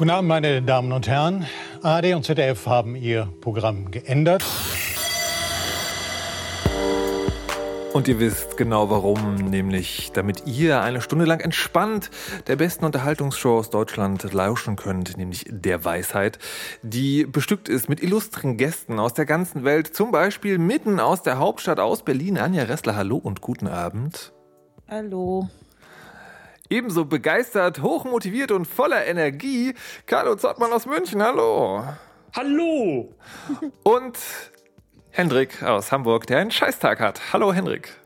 Guten Abend, meine Damen und Herren. ARD und ZDF haben ihr Programm geändert. Und ihr wisst genau warum, nämlich damit ihr eine Stunde lang entspannt der besten Unterhaltungsshow aus Deutschland lauschen könnt, nämlich der Weisheit, die bestückt ist mit illustren Gästen aus der ganzen Welt, zum Beispiel mitten aus der Hauptstadt aus Berlin. Anja Ressler, hallo und guten Abend. Hallo. Ebenso begeistert, hochmotiviert und voller Energie, Carlo Zottmann aus München, hallo. Hallo! Und Hendrik aus Hamburg, der einen Scheißtag hat. Hallo Hendrik.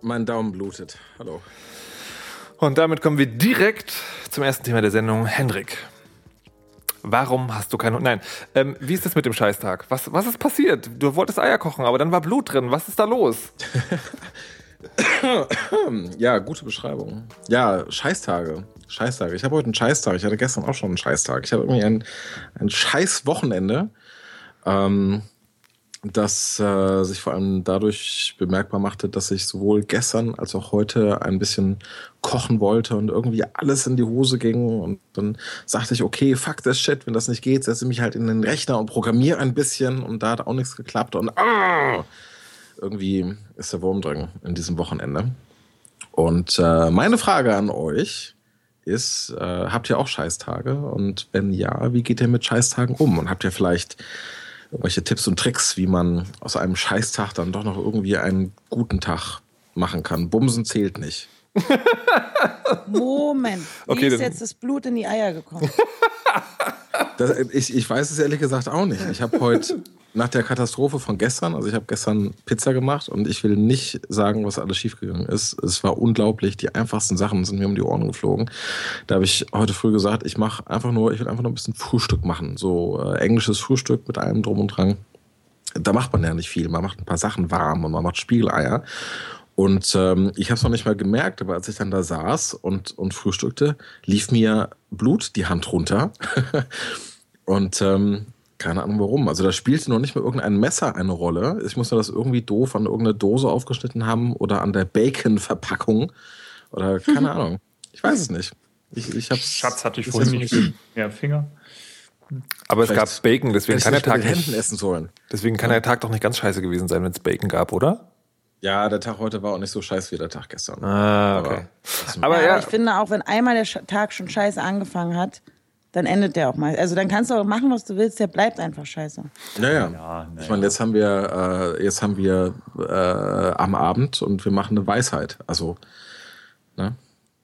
Mein Daumen blutet. Hallo. Und damit kommen wir direkt zum ersten Thema der Sendung. Hendrik, warum hast du keine... Nein, ähm, wie ist das mit dem Scheißtag? Was, was ist passiert? Du wolltest Eier kochen, aber dann war Blut drin. Was ist da los? ja, gute Beschreibung. Ja, Scheißtage. Scheißtage. Ich habe heute einen Scheißtag. Ich hatte gestern auch schon einen Scheißtag. Ich hatte irgendwie ein, ein Scheißwochenende. Ähm, das äh, sich vor allem dadurch bemerkbar machte, dass ich sowohl gestern als auch heute ein bisschen kochen wollte und irgendwie alles in die Hose ging. Und dann sagte ich, okay, fuck das Shit, wenn das nicht geht, setze mich halt in den Rechner und programmiere ein bisschen. Und da hat auch nichts geklappt. Und ah, irgendwie ist der Wurm drin in diesem Wochenende. Und äh, meine Frage an euch ist, äh, habt ihr auch Scheißtage? Und wenn ja, wie geht ihr mit Scheißtagen um? Und habt ihr vielleicht irgendwelche Tipps und Tricks, wie man aus einem Scheißtag dann doch noch irgendwie einen guten Tag machen kann. Bumsen zählt nicht. Moment. Wie Okay, ist dann- jetzt das Blut in die Eier gekommen? Das, ich, ich weiß es ehrlich gesagt auch nicht. Ich habe heute nach der Katastrophe von gestern, also ich habe gestern Pizza gemacht und ich will nicht sagen, was alles schiefgegangen ist. Es war unglaublich. Die einfachsten Sachen sind mir um die Ohren geflogen. Da habe ich heute früh gesagt, ich mache einfach nur, ich will einfach nur ein bisschen Frühstück machen. So äh, englisches Frühstück mit allem drum und dran. Da macht man ja nicht viel. Man macht ein paar Sachen warm und man macht Spiegeleier. Und ähm, ich habe es noch nicht mal gemerkt, aber als ich dann da saß und, und frühstückte, lief mir Blut die Hand runter. und ähm, keine Ahnung warum. Also da spielte noch nicht mal irgendein Messer eine Rolle. Ich musste das irgendwie doof an irgendeine Dose aufgeschnitten haben oder an der Bacon-Verpackung. Oder keine Ahnung. Ich weiß es nicht. Ich, ich hab's, Schatz hatte ich vorhin nicht mehr Finger. Aber es Vielleicht gab Bacon, deswegen kann der Tag nicht, essen sollen. deswegen kann der Tag doch nicht ganz scheiße gewesen sein, wenn es Bacon gab, oder? Ja, der Tag heute war auch nicht so scheiße wie der Tag gestern. Ah, okay. Aber ja, ja, aber ich finde auch, wenn einmal der Tag schon scheiße angefangen hat, dann endet der auch mal. Also dann kannst du auch machen, was du willst, der bleibt einfach scheiße. Naja. Ja, Ich meine, jetzt haben wir, äh, jetzt haben wir äh, am Abend und wir machen eine Weisheit. Also, ne?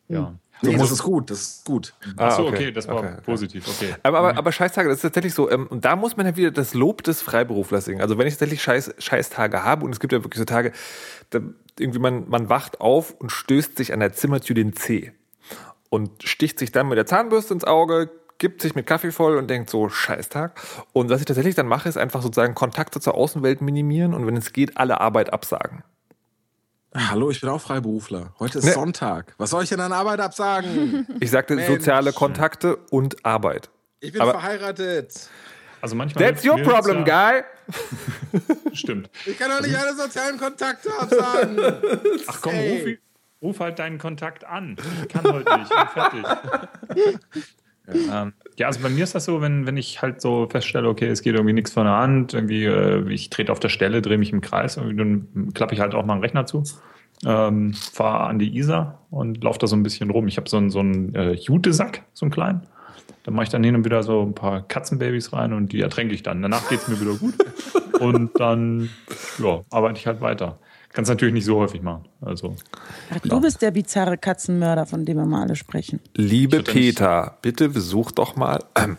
Ja. So muss es gut, das ist gut. Ah, Achso, okay. okay. das war Okay, okay. positiv, okay. Aber, aber, aber Scheißtage, das ist tatsächlich so. Ähm, und da muss man ja wieder das Lob des Freiberuflers singen. Also wenn ich tatsächlich Scheiß, Scheißtage habe, und es gibt ja wirklich so Tage, da irgendwie man, man wacht auf und stößt sich an der Zimmertür den Zeh und sticht sich dann mit der Zahnbürste ins Auge, gibt sich mit Kaffee voll und denkt so, Scheißtag. Und was ich tatsächlich dann mache, ist einfach sozusagen Kontakte zur Außenwelt minimieren und wenn es geht, alle Arbeit absagen. Hallo, ich bin auch Freiberufler. Heute ist Ne. Sonntag. Was soll ich denn an Arbeit absagen? Ich sagte Mensch. soziale Kontakte und Arbeit. Ich bin Aber- verheiratet. Also manchmal That's your problem, ja, guy. Stimmt. Ich kann doch nicht alle sozialen Kontakte absagen. Ach komm, Ey. ruf, ruf halt deinen Kontakt an. Ich kann heute nicht. Ich bin fertig. Ähm, ja, also bei mir ist das so, wenn, wenn ich halt so feststelle, okay, es geht irgendwie nichts von der Hand, irgendwie, äh, ich trete auf der Stelle, drehe mich im Kreis, irgendwie, dann klappe ich halt auch mal einen Rechner zu, ähm, fahre an die Isar und laufe da so ein bisschen rum. Ich habe so einen, so einen äh, Jutesack, so einen kleinen. Da mache ich dann hin und wieder so ein paar Katzenbabys rein und die ertränke ich dann. Danach geht es mir wieder gut. Und dann ja, arbeite ich halt weiter. Kannst natürlich nicht so häufig machen. Also, Ach, du bist der bizarre Katzenmörder, von dem wir mal alle sprechen. Liebe Peter, bitte besuch doch mal. Ähm,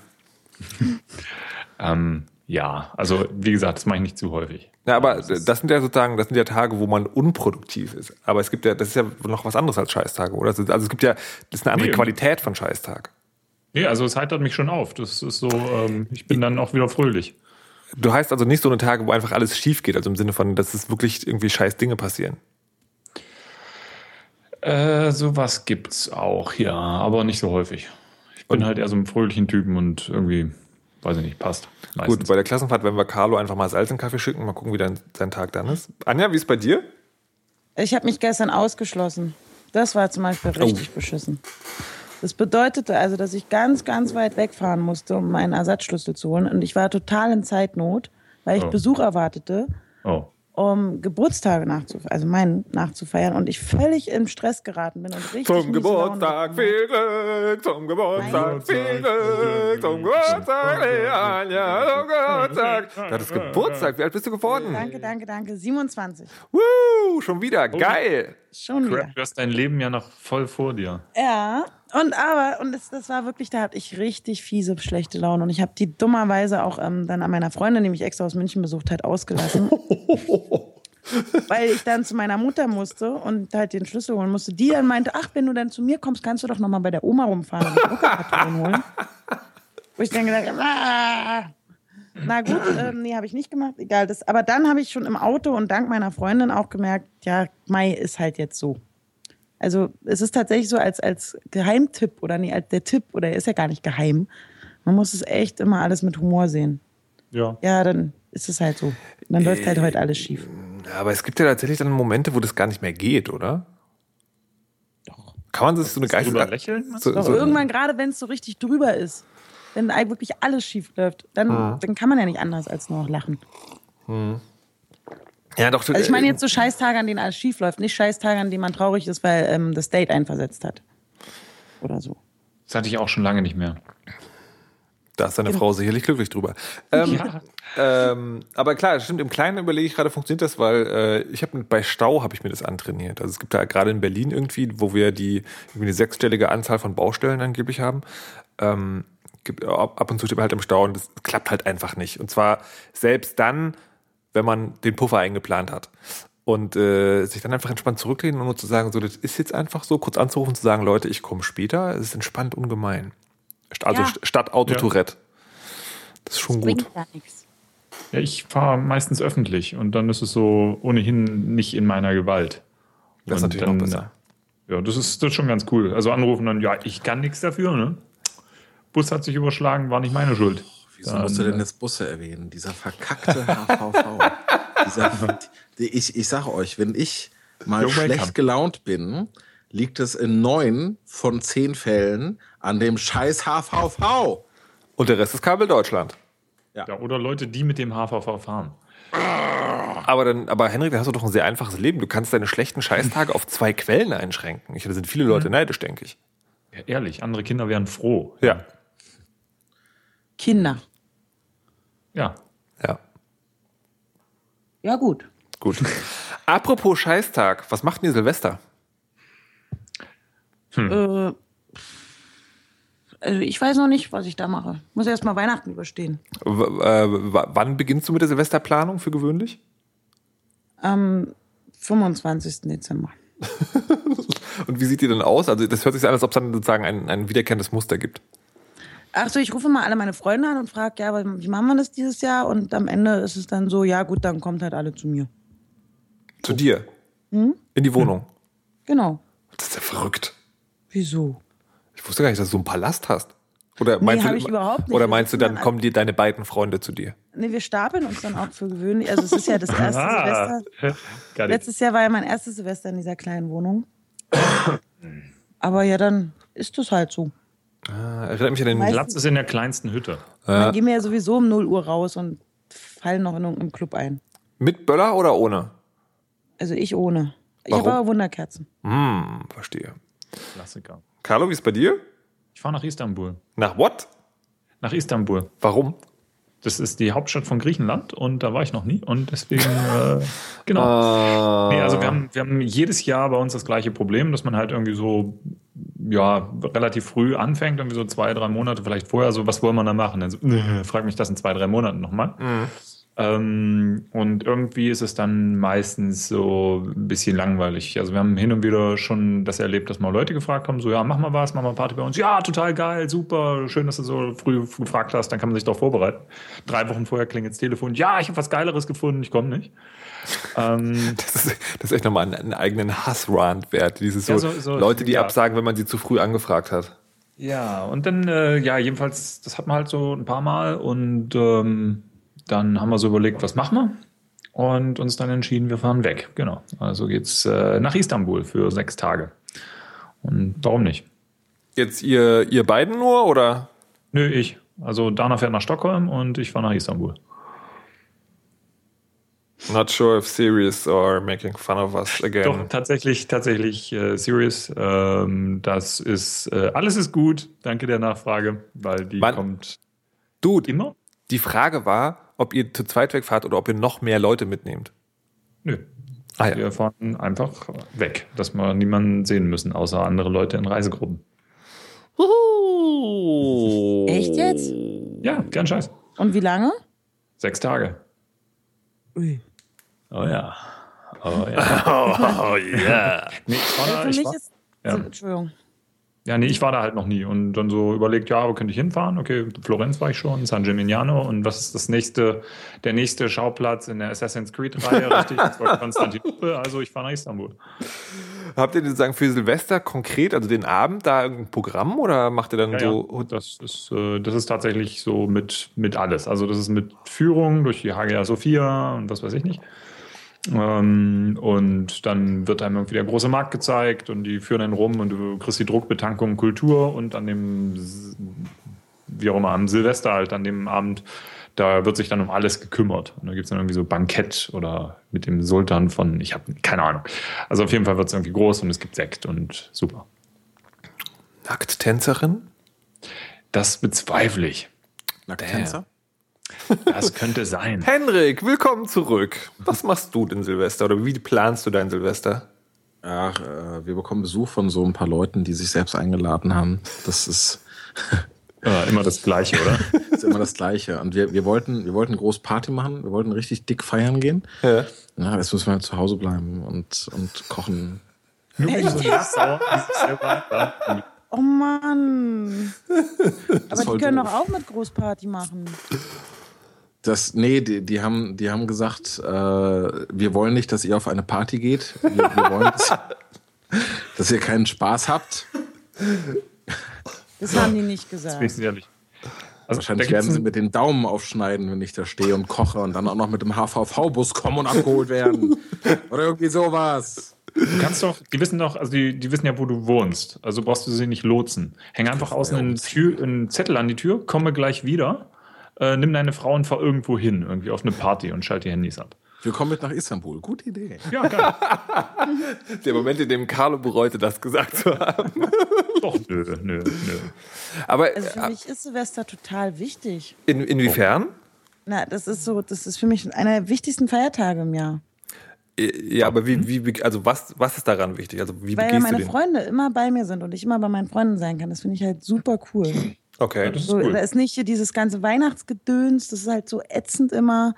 ähm, ja, also wie gesagt, das mache ich nicht zu häufig. Ja, aber das das sind ja sozusagen, das sind ja Tage, wo man unproduktiv ist. Aber es gibt ja, das ist ja noch was anderes als Scheißtage, oder? Also es gibt ja, das ist eine andere Nee. Qualität von Scheißtag. Nee, also es heitert mich schon auf. Das ist so, ähm, ich bin dann auch wieder fröhlich. Du heißt also nicht so eine Tage, wo einfach alles schief geht, also im Sinne von, dass es wirklich irgendwie scheiß Dinge passieren. Äh, sowas gibt's auch, ja, aber nicht so häufig. Ich bin halt eher so ein fröhlichen Typen und irgendwie, weiß ich nicht, passt. Meistens. Gut, bei der Klassenfahrt werden wir Carlo einfach mal Salz in den Kaffee schicken, mal gucken, wie dein, sein Tag dann ist. Anja, wie ist bei dir? Ich habe mich gestern ausgeschlossen. Das war zum Beispiel richtig beschissen. Das bedeutete also, dass ich ganz, ganz weit wegfahren musste, um meinen Ersatzschlüssel zu holen. Und ich war total in Zeitnot, weil ich Oh. Besuch erwartete, Oh. um Geburtstage nachzufeiern, also meinen nachzufeiern. Und ich völlig im Stress geraten bin und richtig Zum Geburtstag viel Glück, zum Geburtstag viel Glück, zum Geburtstag, Anja, zum Geburtstag. Du hattest Geburtstag, wie alt bist du geworden? Danke, danke, danke. 27. Woo, schon wieder, geil. Schon wieder. Du hast dein Leben ja noch voll vor dir. Ja, und aber, und das, das war wirklich, da hatte ich richtig fiese, schlechte Laune. Und ich habe die dummerweise auch ähm, dann an meiner Freundin, die mich extra aus München besucht hat, ausgelassen. weil ich dann zu meiner Mutter musste und halt den Schlüssel holen musste. Die dann meinte, ach, wenn du dann zu mir kommst, kannst du doch noch mal bei der Oma rumfahren und die Druckerkarton holen. Wo ich dann gedacht habe, ah. Na gut, ähm, nee, habe ich nicht gemacht. Egal. Das, aber dann habe ich schon im Auto und dank meiner Freundin auch gemerkt, ja, Mai ist halt jetzt so. Also es ist tatsächlich so als, als Geheimtipp oder nee, als der Tipp, oder er ist ja gar nicht geheim. Man muss es echt immer alles mit Humor sehen. Ja. Ja, dann ist es halt so. Dann läuft halt heute alles schief. Ja, aber es gibt ja tatsächlich dann Momente, wo das gar nicht mehr geht, oder? Doch. Kann man sich so eine Geistes... Drüber lächeln? So, Doch so, irgendwann, gerade wenn es so richtig drüber ist, wenn wirklich alles schief läuft, dann, Ah. dann kann man ja nicht anders als nur noch lachen. Ja, doch. Also ich meine jetzt so Scheißtage, an denen alles schief läuft, nicht Scheißtage, an denen man traurig ist, weil ähm, das Date einversetzt hat. Oder so. Das hatte ich auch schon lange nicht mehr. Da ist deine Frau sicherlich glücklich drüber. Ähm, ähm, aber klar, stimmt, im Kleinen überlege ich gerade, funktioniert das, weil äh, ich habe bei Stau habe ich mir das antrainiert. Also es gibt da gerade in Berlin irgendwie, wo wir die irgendwie eine sechsstellige Anzahl von Baustellen angeblich haben. Ähm, gibt, ab ab und zu steht man halt im Stau und das klappt halt einfach nicht. Und zwar selbst dann, wenn man den Puffer eingeplant hat. Und äh, sich dann einfach entspannt zurücklehnen und nur zu sagen, so, das ist jetzt einfach so, kurz anzurufen, zu sagen, Leute, ich komme später. Es ist entspannt ungemein. Also Ja. st- statt Autotourette. Das ist schon gut. Bringt ja. Ja, ich fahre meistens öffentlich und dann ist es so ohnehin nicht in meiner Gewalt. Das ist Und natürlich dann, noch besser. Ja, das ist, das ist schon ganz cool. Also anrufen dann, ja, ich kann nichts dafür, ne? Bus hat sich überschlagen, war nicht meine Schuld. Wieso Dann, musst du denn äh, jetzt Busse erwähnen? Dieser verkackte HVV. Dieser, die- ich, ich sage euch, wenn ich mal You're welcome. schlecht gelaunt bin, liegt es in neun von zehn Fällen an dem scheiß HVV. Und der Rest ist Kabel Deutschland. Ja, oder Leute, die mit dem HVV fahren. Aber dann, aber Henrik, dann hast du doch ein sehr einfaches Leben. Du kannst deine schlechten Scheißtage auf zwei Quellen einschränken. Ich, da sind viele Leute neidisch, denke ich. Ja, ehrlich, andere Kinder wären froh. Ja. Kinder. Ja. Ja. Ja, gut. Gut. Apropos Scheißtag, was macht denn ihr Silvester? Äh, also ich weiß noch nicht, was ich da mache. Muss erst mal Weihnachten überstehen. W äh, wann beginnst du mit der Silvesterplanung für gewöhnlich? Am 25. Dezember. Und wie sieht die denn aus? Also das hört sich an, als ob es dann sozusagen ein, ein wiederkehrendes Muster gibt. Ach so, ich rufe mal alle meine Freunde an und frage, ja, aber wie machen wir das dieses Jahr? Und am Ende ist es dann so, ja gut, dann kommt halt alle zu mir. Zu dir. In die Wohnung. Genau. Das ist ja verrückt. Wieso? Ich wusste gar nicht, dass du so einen Palast hast. Oder meinst, hab du, ich überhaupt nicht. oder meinst du, dann kommen dir deine beiden Freunde zu dir? Nee, wir stapeln uns dann auch für gewöhnlich. Also es ist ja das erste Silvester. Got it. Letztes Jahr war ja mein erstes Silvester in dieser kleinen Wohnung. Aber ja, dann ist das halt so. Ah, erinnert mich an den Weißt- Platz ist in der kleinsten Hütte. Dann gehen wir ja sowieso um 0 Uhr raus und fallen noch in irgendeinem Club ein. mit Böller oder ohne? Also ich ohne. Ich Warum? habe aber Wunderkerzen. Hm, verstehe. Klassiker. Carlo, wie ist bei dir? Ich fahre nach Istanbul. Nach what? Nach Istanbul. Warum? Das ist die Hauptstadt von Griechenland und da war ich noch nie und deswegen, äh, genau. Ah. Nee, also wir haben, wir haben jedes Jahr bei uns das gleiche Problem, dass man halt irgendwie so, ja, relativ früh anfängt, irgendwie so zwei, drei Monate vielleicht vorher, so, was wollen wir da machen? Also, äh, frag mich das in zwei, drei Monaten nochmal. Ähm, und irgendwie ist es dann meistens so ein bisschen langweilig. Also wir haben hin und wieder schon das erlebt, dass mal Leute gefragt haben, so, ja, mach mal was, mach mal Party bei uns. Ja, total geil, super, schön, dass du so früh gefragt hast, dann kann man sich doch vorbereiten. Drei Wochen vorher klingelt das Telefon, ja, ich habe was Geileres gefunden, ich komme nicht. Ähm, Das ist, das ist echt nochmal einen, einen eigenen Hassrand wert. Diese so, Ja, so- so- Leute, die ja. absagen, wenn man sie zu früh angefragt hat. Ja, und dann, äh, ja, jedenfalls, das hat man halt so ein paar Mal und ähm, dann haben wir so überlegt, was machen wir? Und uns dann entschieden, wir fahren weg. Genau. Also geht's äh, nach Istanbul für sechs Tage. Und warum nicht? Jetzt ihr, ihr beiden nur oder? Nö, ich. Also Dana fährt nach Stockholm und ich fahre nach Istanbul. Not sure if serious or making fun of us again. Doch, tatsächlich, tatsächlich äh, serious. Ähm, das ist, äh, alles ist gut. Danke der Nachfrage, weil die Wann- kommt Dude, immer. die Frage war, ob ihr zu zweit wegfahrt oder ob ihr noch mehr Leute mitnehmt. Nö. Ah ja. Wir fahren einfach weg, dass wir niemanden sehen müssen, außer andere Leute in Reisegruppen. Echt jetzt? Ja, kein Scheiß. Und wie lange? Sechs Tage. Ui. Oh ja. Oh ja. Oh yeah. Nee, ich war Für ich mich war, ist. ja. Entschuldigung. Ja, nee, ich war da halt noch nie und dann so überlegt, ja, wo könnte ich hinfahren? Okay, Florenz war ich schon, San Gimignano und was ist das nächste, der nächste Schauplatz in der Assassin's Creed-Reihe? Richtig, das war Konstantinopel, also ich fahre nach Istanbul. Habt ihr denn sagen für Silvester konkret, also den Abend, da irgendein Programm oder macht ihr dann Ja, so? ja, das ist, äh, das ist tatsächlich so mit, mit alles. Also das ist mit Führung durch die Hagia Sophia und was weiß ich nicht. Ähm, und dann wird einem irgendwie der große Markt gezeigt und die führen einen rum und du kriegst die Druckbetankung Kultur und an dem, wie auch immer, am Silvester halt, an dem Abend, da wird sich dann um alles gekümmert. Und da gibt es dann irgendwie so Bankett oder mit dem Sultan von, ich habe keine Ahnung. Also auf jeden Fall wird es irgendwie groß und es gibt Sekt und super. Nackttänzerin? Das bezweifle ich. Nacktänzer? Das könnte sein. Henrik, willkommen zurück. Was machst du denn Silvester oder wie planst du dein Silvester? Ach, äh, wir bekommen Besuch von so ein paar Leuten, die sich selbst eingeladen haben. Das ist, Ja, immer das Gleiche, oder? ist immer das Gleiche. Und wir, wir wollten, wir wollten groß Party machen. Wir wollten richtig dick feiern gehen. Ja. Na, jetzt müssen wir halt zu Hause bleiben und, und kochen. Oh Mann. Aber die können doch auch mit Großparty machen. Das, nee, die, die haben, die haben gesagt, äh, wir wollen nicht, dass ihr auf eine Party geht. Wir, wir wollen, dass, dass ihr keinen Spaß habt. Das haben die nicht gesagt. Wenigstens ehrlich. Also, Wahrscheinlich werden sie mit den Daumen aufschneiden, wenn ich da stehe und koche und dann auch noch mit dem HVV-Bus kommen und abgeholt werden. Oder irgendwie sowas. Du kannst doch, die wissen doch, also die, die wissen ja, wo du wohnst. Also brauchst du sie nicht lotsen. Häng einfach außen einen, Tür, einen Zettel an die Tür, komme gleich wieder, äh, nimm deine Frau und fahr irgendwo hin, irgendwie auf eine Party und schalt die Handys ab. Wir kommen mit nach Istanbul. Gute Idee. Ja, geil. Der Moment, in dem Carlo bereute, das gesagt zu haben. doch, nö, nö, nö. Aber Also für äh, mich ist Silvester total wichtig. in, inwiefern? Na, das ist so, das ist für mich einer der wichtigsten Feiertage im Jahr. Äh, Ja, aber wie, wie, also was, was ist daran wichtig? Also wie Weil meine? Freunde immer bei mir sind und ich immer bei meinen Freunden sein kann. Das finde ich halt super cool. Okay. Das ist So, cool. Da ist nicht hier dieses ganze Weihnachtsgedöns, das ist halt so ätzend immer.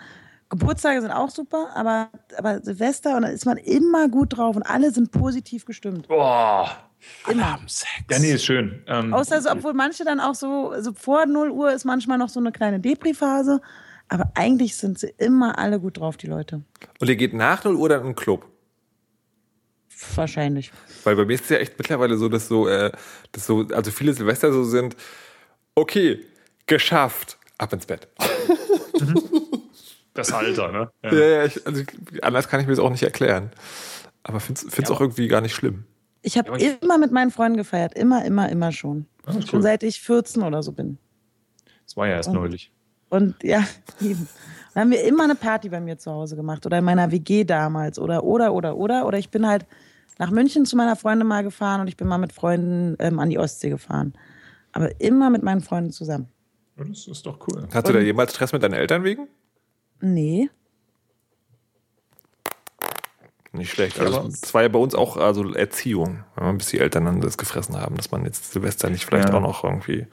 Geburtstage sind auch super, aber, aber Silvester und da ist man immer gut drauf und alle sind positiv gestimmt. Boah. Immer. Ja, nee, ist schön. Ähm, Außer so, obwohl manche dann auch so, so vor 0 Uhr ist manchmal noch so eine kleine Depri-Phase. Aber eigentlich sind sie immer alle gut drauf, die Leute. Und ihr geht nach 0 Uhr dann in den Club? Wahrscheinlich. Weil bei mir ist es ja echt mittlerweile so, dass so, äh, dass so, also viele Silvester so sind, okay, geschafft, ab ins Bett. das Alter, ne? Ja. Ja, ja, ich, also anders kann ich mir das auch nicht erklären. Aber finde es Ja, auch irgendwie gar nicht schlimm. Ich habe Ja, immer mit meinen Freunden gefeiert. Immer, immer, immer schon. Ah, Schon cool. seit ich 14 oder so bin. Das war ja erst neulich. Und ja, eben. Dann haben wir immer eine Party bei mir zu Hause gemacht oder in meiner WG damals oder oder oder oder oder ich bin halt nach München zu meiner Freundin mal gefahren und ich bin mal mit Freunden ähm, an die Ostsee gefahren. Aber immer mit meinen Freunden zusammen. Das ist doch cool. Hast du da jemals Stress mit deinen Eltern wegen? Nee. Nicht schlecht. Also es war ja bei uns auch also Erziehung, bis die Eltern dann das gefressen haben, dass man jetzt Silvester nicht vielleicht Ja. auch noch irgendwie.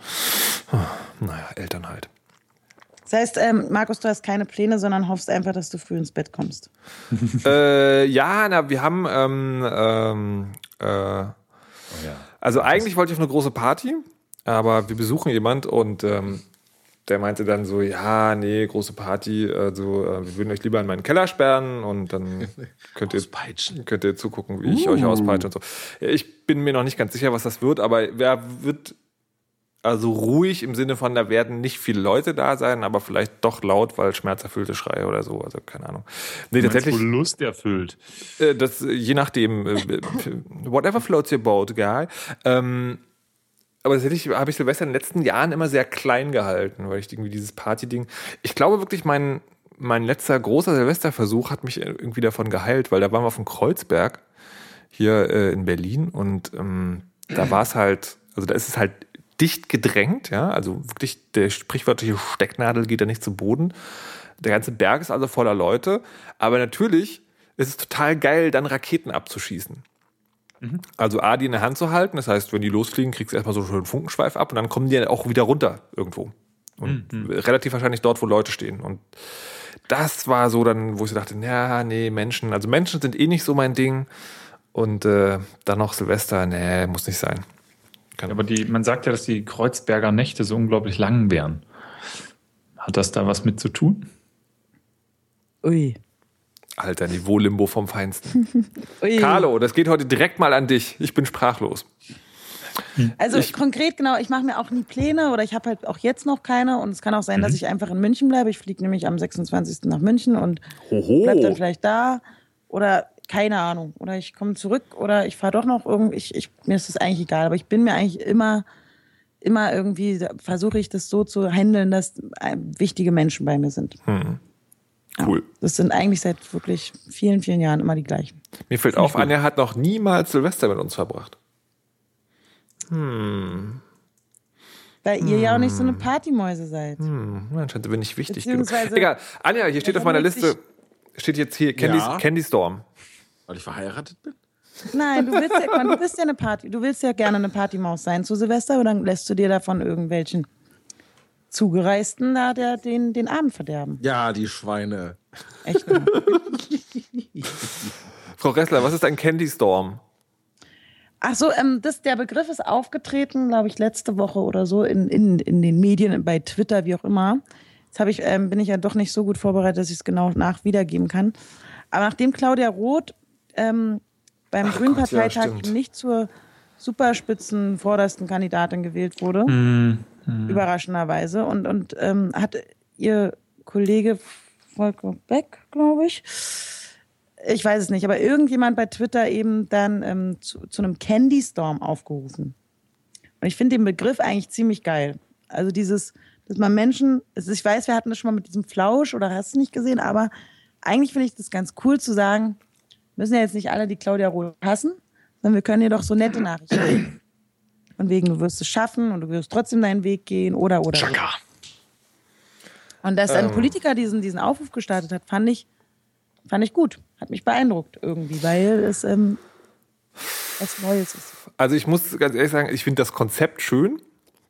Naja, Eltern halt. Das heißt, ähm, Markus, du hast keine Pläne, sondern hoffst einfach, dass du früh ins Bett kommst. äh, ja, na, wir haben ähm, ähm, äh, ja. Also eigentlich wollte ich auf eine große Party, aber wir besuchen jemand und ähm, der meinte dann so, ja, nee, große Party, also äh, wir würden euch lieber in meinen Keller sperren und dann könnt ihr, könnt ihr zugucken, wie ich euch auspeitsche und so. Ich bin mir noch nicht ganz sicher, was das wird, aber wer wird also ruhig im Sinne von, da werden nicht viele Leute da sein, aber vielleicht doch laut, weil schmerzerfüllte Schreie oder so, also keine Ahnung. Nee, Du tatsächlich. Lust erfüllt. Äh, das, je nachdem, äh, whatever floats your boat, guy. Ähm, aber tatsächlich habe ich Silvester in den letzten Jahren immer sehr klein gehalten, weil ich irgendwie dieses Party-Ding. Ich glaube wirklich, mein, mein letzter großer Silvesterversuch hat mich irgendwie davon geheilt, weil da waren wir auf dem Kreuzberg hier äh, in Berlin und ähm, da war es halt, also da ist es halt dicht gedrängt, ja, also wirklich der sprichwörtliche Stecknadel geht da nicht zu Boden. Der ganze Berg ist also voller Leute, aber natürlich ist es total geil, dann Raketen abzuschießen. Also A, die in der Hand zu halten, das heißt, wenn die losfliegen, kriegst du erstmal so einen Funkenschweif ab und dann kommen die ja auch wieder runter irgendwo. Und relativ wahrscheinlich dort, wo Leute stehen. Und das war so dann, wo ich so dachte, ja, nee, Menschen, also Menschen sind eh nicht so mein Ding. Und äh, dann noch Silvester, nee, muss nicht sein. Kann, Aber die, man sagt ja, dass die Kreuzberger Nächte so unglaublich lang wären. Hat das da was mit zu tun? Ui. Alter, Niveau-Limbo vom Feinsten. Carlo, das geht heute direkt mal an dich. Ich bin sprachlos. Also Ich- konkret, genau, ich mache mir auch nie Pläne oder ich habe halt auch jetzt noch keine und es kann auch sein, dass ich einfach in München bleibe. Ich fliege nämlich am 26. nach München und Hoho. bleib dann vielleicht da oder keine Ahnung. Oder ich komme zurück oder ich fahre doch noch irgendwie. Ich, ich, mir ist das eigentlich egal, aber ich bin mir eigentlich immer, immer irgendwie, versuche ich das so zu handeln, dass äh, wichtige Menschen bei mir sind. Cool. Das sind eigentlich seit wirklich vielen, vielen Jahren immer die gleichen. Mir fällt auf, Anja hat noch niemals Silvester mit uns verbracht. Weil ihr ja auch nicht so eine Partymäuse seid. Hm, anscheinend bin ich wichtig genug. Egal. Anja, hier steht auf meiner Liste, steht jetzt hier Candy, Ja. Candy Storm. Weil ich verheiratet bin? Nein, du willst ja, du bist ja eine Party, du willst ja gerne eine Partymaus sein zu Silvester, dann lässt du dir davon irgendwelchen Zugereisten da der, den, den Abend verderben. Ja, die Schweine. Echt. Frau Ressler, was ist ein Candy Storm? Ach so, ähm, das, der Begriff ist aufgetreten, glaube ich, letzte Woche oder so in, in, in den Medien, bei Twitter, wie auch immer. Jetzt ich, ähm, bin ich ja doch nicht so gut vorbereitet, dass ich es genau nach wiedergeben kann. Aber nachdem Claudia Roth ähm, beim Grünen Gott, ja, Parteitag nicht zur superspitzen vordersten Kandidatin gewählt wurde, überraschenderweise, und, und ähm, hat ihr Kollege Volker Beck, glaube ich, ich weiß es nicht, aber irgendjemand bei Twitter eben dann ähm, zu, zu einem Candy Storm aufgerufen. Und ich finde den Begriff eigentlich ziemlich geil. Also dieses, dass man Menschen, also ich weiß, wir hatten das schon mal mit diesem Flausch oder hast du nicht gesehen, aber eigentlich finde ich das ganz cool zu sagen, müssen ja jetzt nicht alle die Claudia Roth hassen, sondern wir können ihr doch so nette Nachrichten. Von wegen, du wirst es schaffen und du wirst trotzdem deinen Weg gehen oder oder. oder. Und dass ein Politiker diesen, diesen Aufruf gestartet hat, fand ich, fand ich gut. Hat mich beeindruckt irgendwie, weil es ähm, was Neues ist. Also ich muss ganz ehrlich sagen, ich finde das Konzept schön,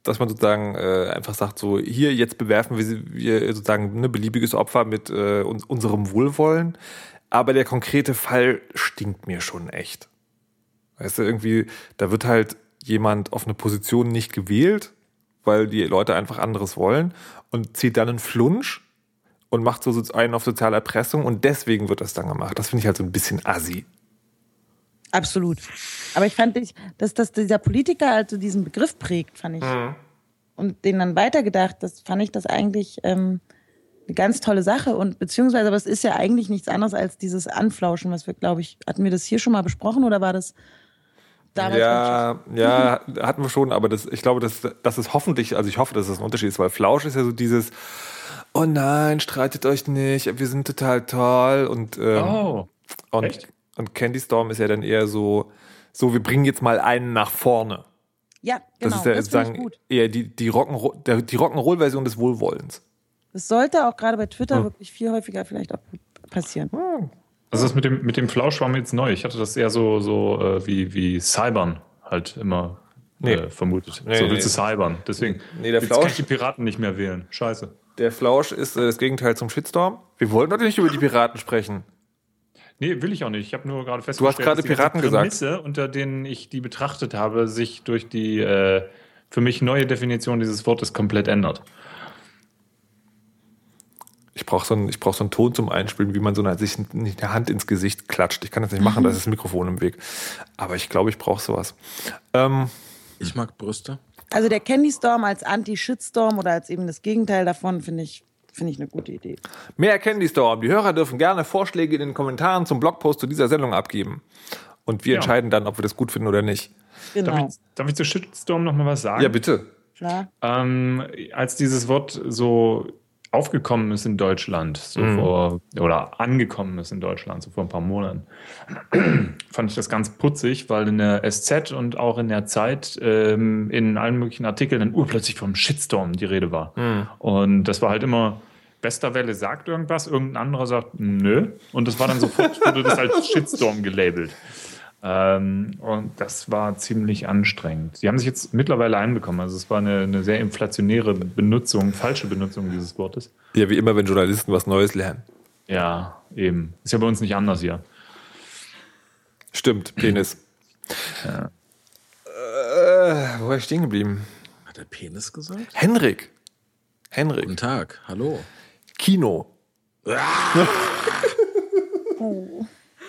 dass man sozusagen äh, einfach sagt, so hier jetzt bewerfen wir, wir sozusagen ein beliebiges Opfer mit äh, uns, unserem Wohlwollen. Aber der konkrete Fall stinkt mir schon echt. Weißt du, irgendwie, da wird halt jemand auf eine Position nicht gewählt, weil die Leute einfach anderes wollen und zieht dann einen Flunsch und macht so einen auf soziale Erpressung und deswegen wird das dann gemacht. Das finde ich halt so ein bisschen assi. Absolut. Aber ich fand, ich, dass, dass dieser Politiker also diesen Begriff prägt, fand ich. Und den dann weitergedacht, das fand ich das eigentlich ähm, eine ganz tolle Sache. Und beziehungsweise, aber es ist ja eigentlich nichts anderes als dieses Anflauschen, was wir, glaube ich, hatten wir das hier schon mal besprochen oder war das damals? Ja, ja, hatten wir schon, aber das, ich glaube, dass, dass es hoffentlich, also ich hoffe, dass es ein Unterschied ist, weil Flausch ist ja so dieses, oh nein, streitet euch nicht, wir sind total toll und, ähm, Oh. und, echt? und Candy Storm ist ja dann eher so, so, wir bringen jetzt mal einen nach vorne. Ja, Das genau. ist ja das gut. eher die, die Rock'n'Roll- der- die Rock'n'Roll-Version des Wohlwollens. Das sollte auch gerade bei Twitter wirklich viel häufiger vielleicht auch passieren. Also das mit dem, mit dem Flausch war mir jetzt neu. Ich hatte das eher so, so äh, wie, wie Cybern halt immer Nee. äh, vermutet. Nee, so nee. willst du Cybern. Deswegen Nee, der jetzt kann Flausch- ich die Piraten nicht mehr wählen. Scheiße. Der Flausch ist äh, das Gegenteil zum Shitstorm. Wir wollten doch nicht über die Piraten sprechen. Nee, will ich auch nicht. Ich habe nur gerade festgestellt, gerade dass die Piraten gesagt. Prämisse, unter denen ich die betrachtet habe, sich durch die äh, für mich neue Definition dieses Wortes komplett ändert. Ich brauche so, einen- ich brauch so einen Ton zum Einspielen, wie man so eine, sich eine Hand ins Gesicht klatscht. Ich kann das nicht machen, da ist das Mikrofon im Weg. Aber ich glaube, ich brauche sowas. Ähm, Ich mag Brüste. Also der Candy Storm als Anti-Shitstorm oder als eben das Gegenteil davon finde ich, finde ich eine gute Idee. mehr Candy Storm. Die Hörer dürfen gerne Vorschläge in den Kommentaren zum Blogpost zu dieser Sendung abgeben. Und wir Ja. entscheiden dann, ob wir das gut finden oder nicht. Genau. Darf, ich, darf ich zu Shitstorm noch mal was sagen? Ja, bitte. Klar. Ähm, als dieses Wort so aufgekommen ist in Deutschland, so Mhm. vor, oder angekommen ist in Deutschland, so vor ein paar Monaten, fand ich das ganz putzig, weil in der SZ und auch in der Zeit ähm, in allen möglichen Artikeln dann urplötzlich vom Shitstorm die Rede war. Mhm. Und das war halt immer, Westerwelle sagt irgendwas, irgendein anderer sagt nö. Und das war dann sofort, wurde das als Shitstorm gelabelt. Ähm, und das war ziemlich anstrengend. Sie haben sich jetzt mittlerweile einbekommen. Also es war eine, eine sehr inflationäre Benutzung, falsche Benutzung dieses Wortes. Ja, wie immer, wenn Journalisten was Neues lernen. Ja, eben. Ist ja bei uns nicht anders hier. Stimmt, Penis. Ja. Äh, wo war ich stehen geblieben? Hat er Penis gesagt? Henrik. Henrik. Guten Tag, hallo. Kino.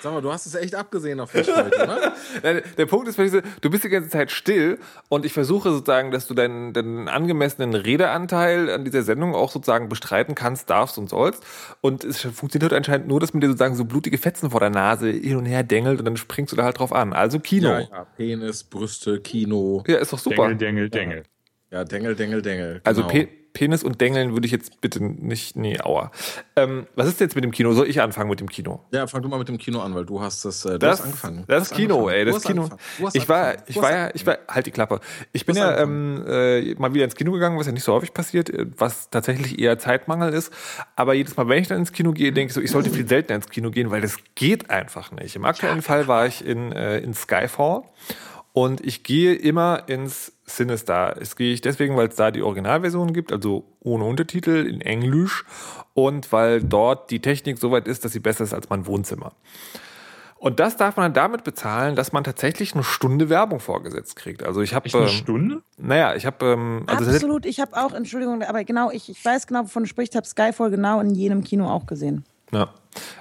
Sag mal, du hast es echt abgesehen auf mich heute, ne? Nein, Der Punkt ist, du bist die ganze Zeit still und ich versuche sozusagen, dass du deinen, deinen angemessenen Redeanteil an dieser Sendung auch sozusagen bestreiten kannst, darfst und sollst. Und es funktioniert anscheinend nur, dass man dir sozusagen so blutige Fetzen vor der Nase hin und her dengelt und dann springst du da halt drauf an. Also Kino. Ja, Ja, ja. Penis, Brüste, Kino. ist doch super. Dengel, Dengel, Dengel. Ja, Dengel, Dengel, Dengel. Also genau. Pe Penis und Dengeln würde ich jetzt bitte nicht, nee, aua. Ähm, was ist jetzt mit dem Kino? Soll ich anfangen mit dem Kino? Ja, fang du mal mit dem Kino an, weil du hast das, äh, Das, angefangen. das Kino, angefangen. ey, das Kino. Ich war, ich war ja, ich war, halt die Klappe. Ich bin ja ähm, äh, mal wieder ins Kino gegangen, was ja nicht so häufig passiert, äh, was tatsächlich eher Zeitmangel ist. Aber jedes Mal, wenn ich dann ins Kino gehe, denke ich so, ich sollte viel seltener ins Kino gehen, weil das geht einfach nicht. Im aktuellen Fall war ich in, äh, in Skyfall und ich gehe immer ins Sinister. Das gehe ich deswegen, weil es da die Originalversion gibt, also ohne Untertitel in Englisch und weil dort die Technik so weit ist, dass sie besser ist als mein Wohnzimmer. Und das darf man dann damit bezahlen, dass man tatsächlich eine Stunde Werbung vorgesetzt kriegt. Also ich habe, eine ähm, Stunde? naja, ich habe, ähm, also Absolut, ich habe auch, Entschuldigung, aber genau, ich, ich weiß genau, wovon du sprichst, habe Skyfall genau in jedem Kino auch gesehen. Ja,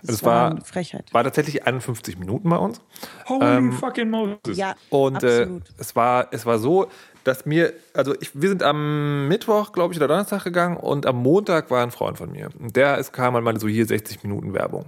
Das, das war, eine Frechheit. war tatsächlich 51 Minuten bei uns. Holy Ähm, fucking Moses. Ja, Und äh, es war es war so, dass mir also ich, wir sind am Mittwoch, glaube ich, oder Donnerstag gegangen und am Montag war ein Freund von mir. Und der es kam mal so hier 60 Minuten Werbung.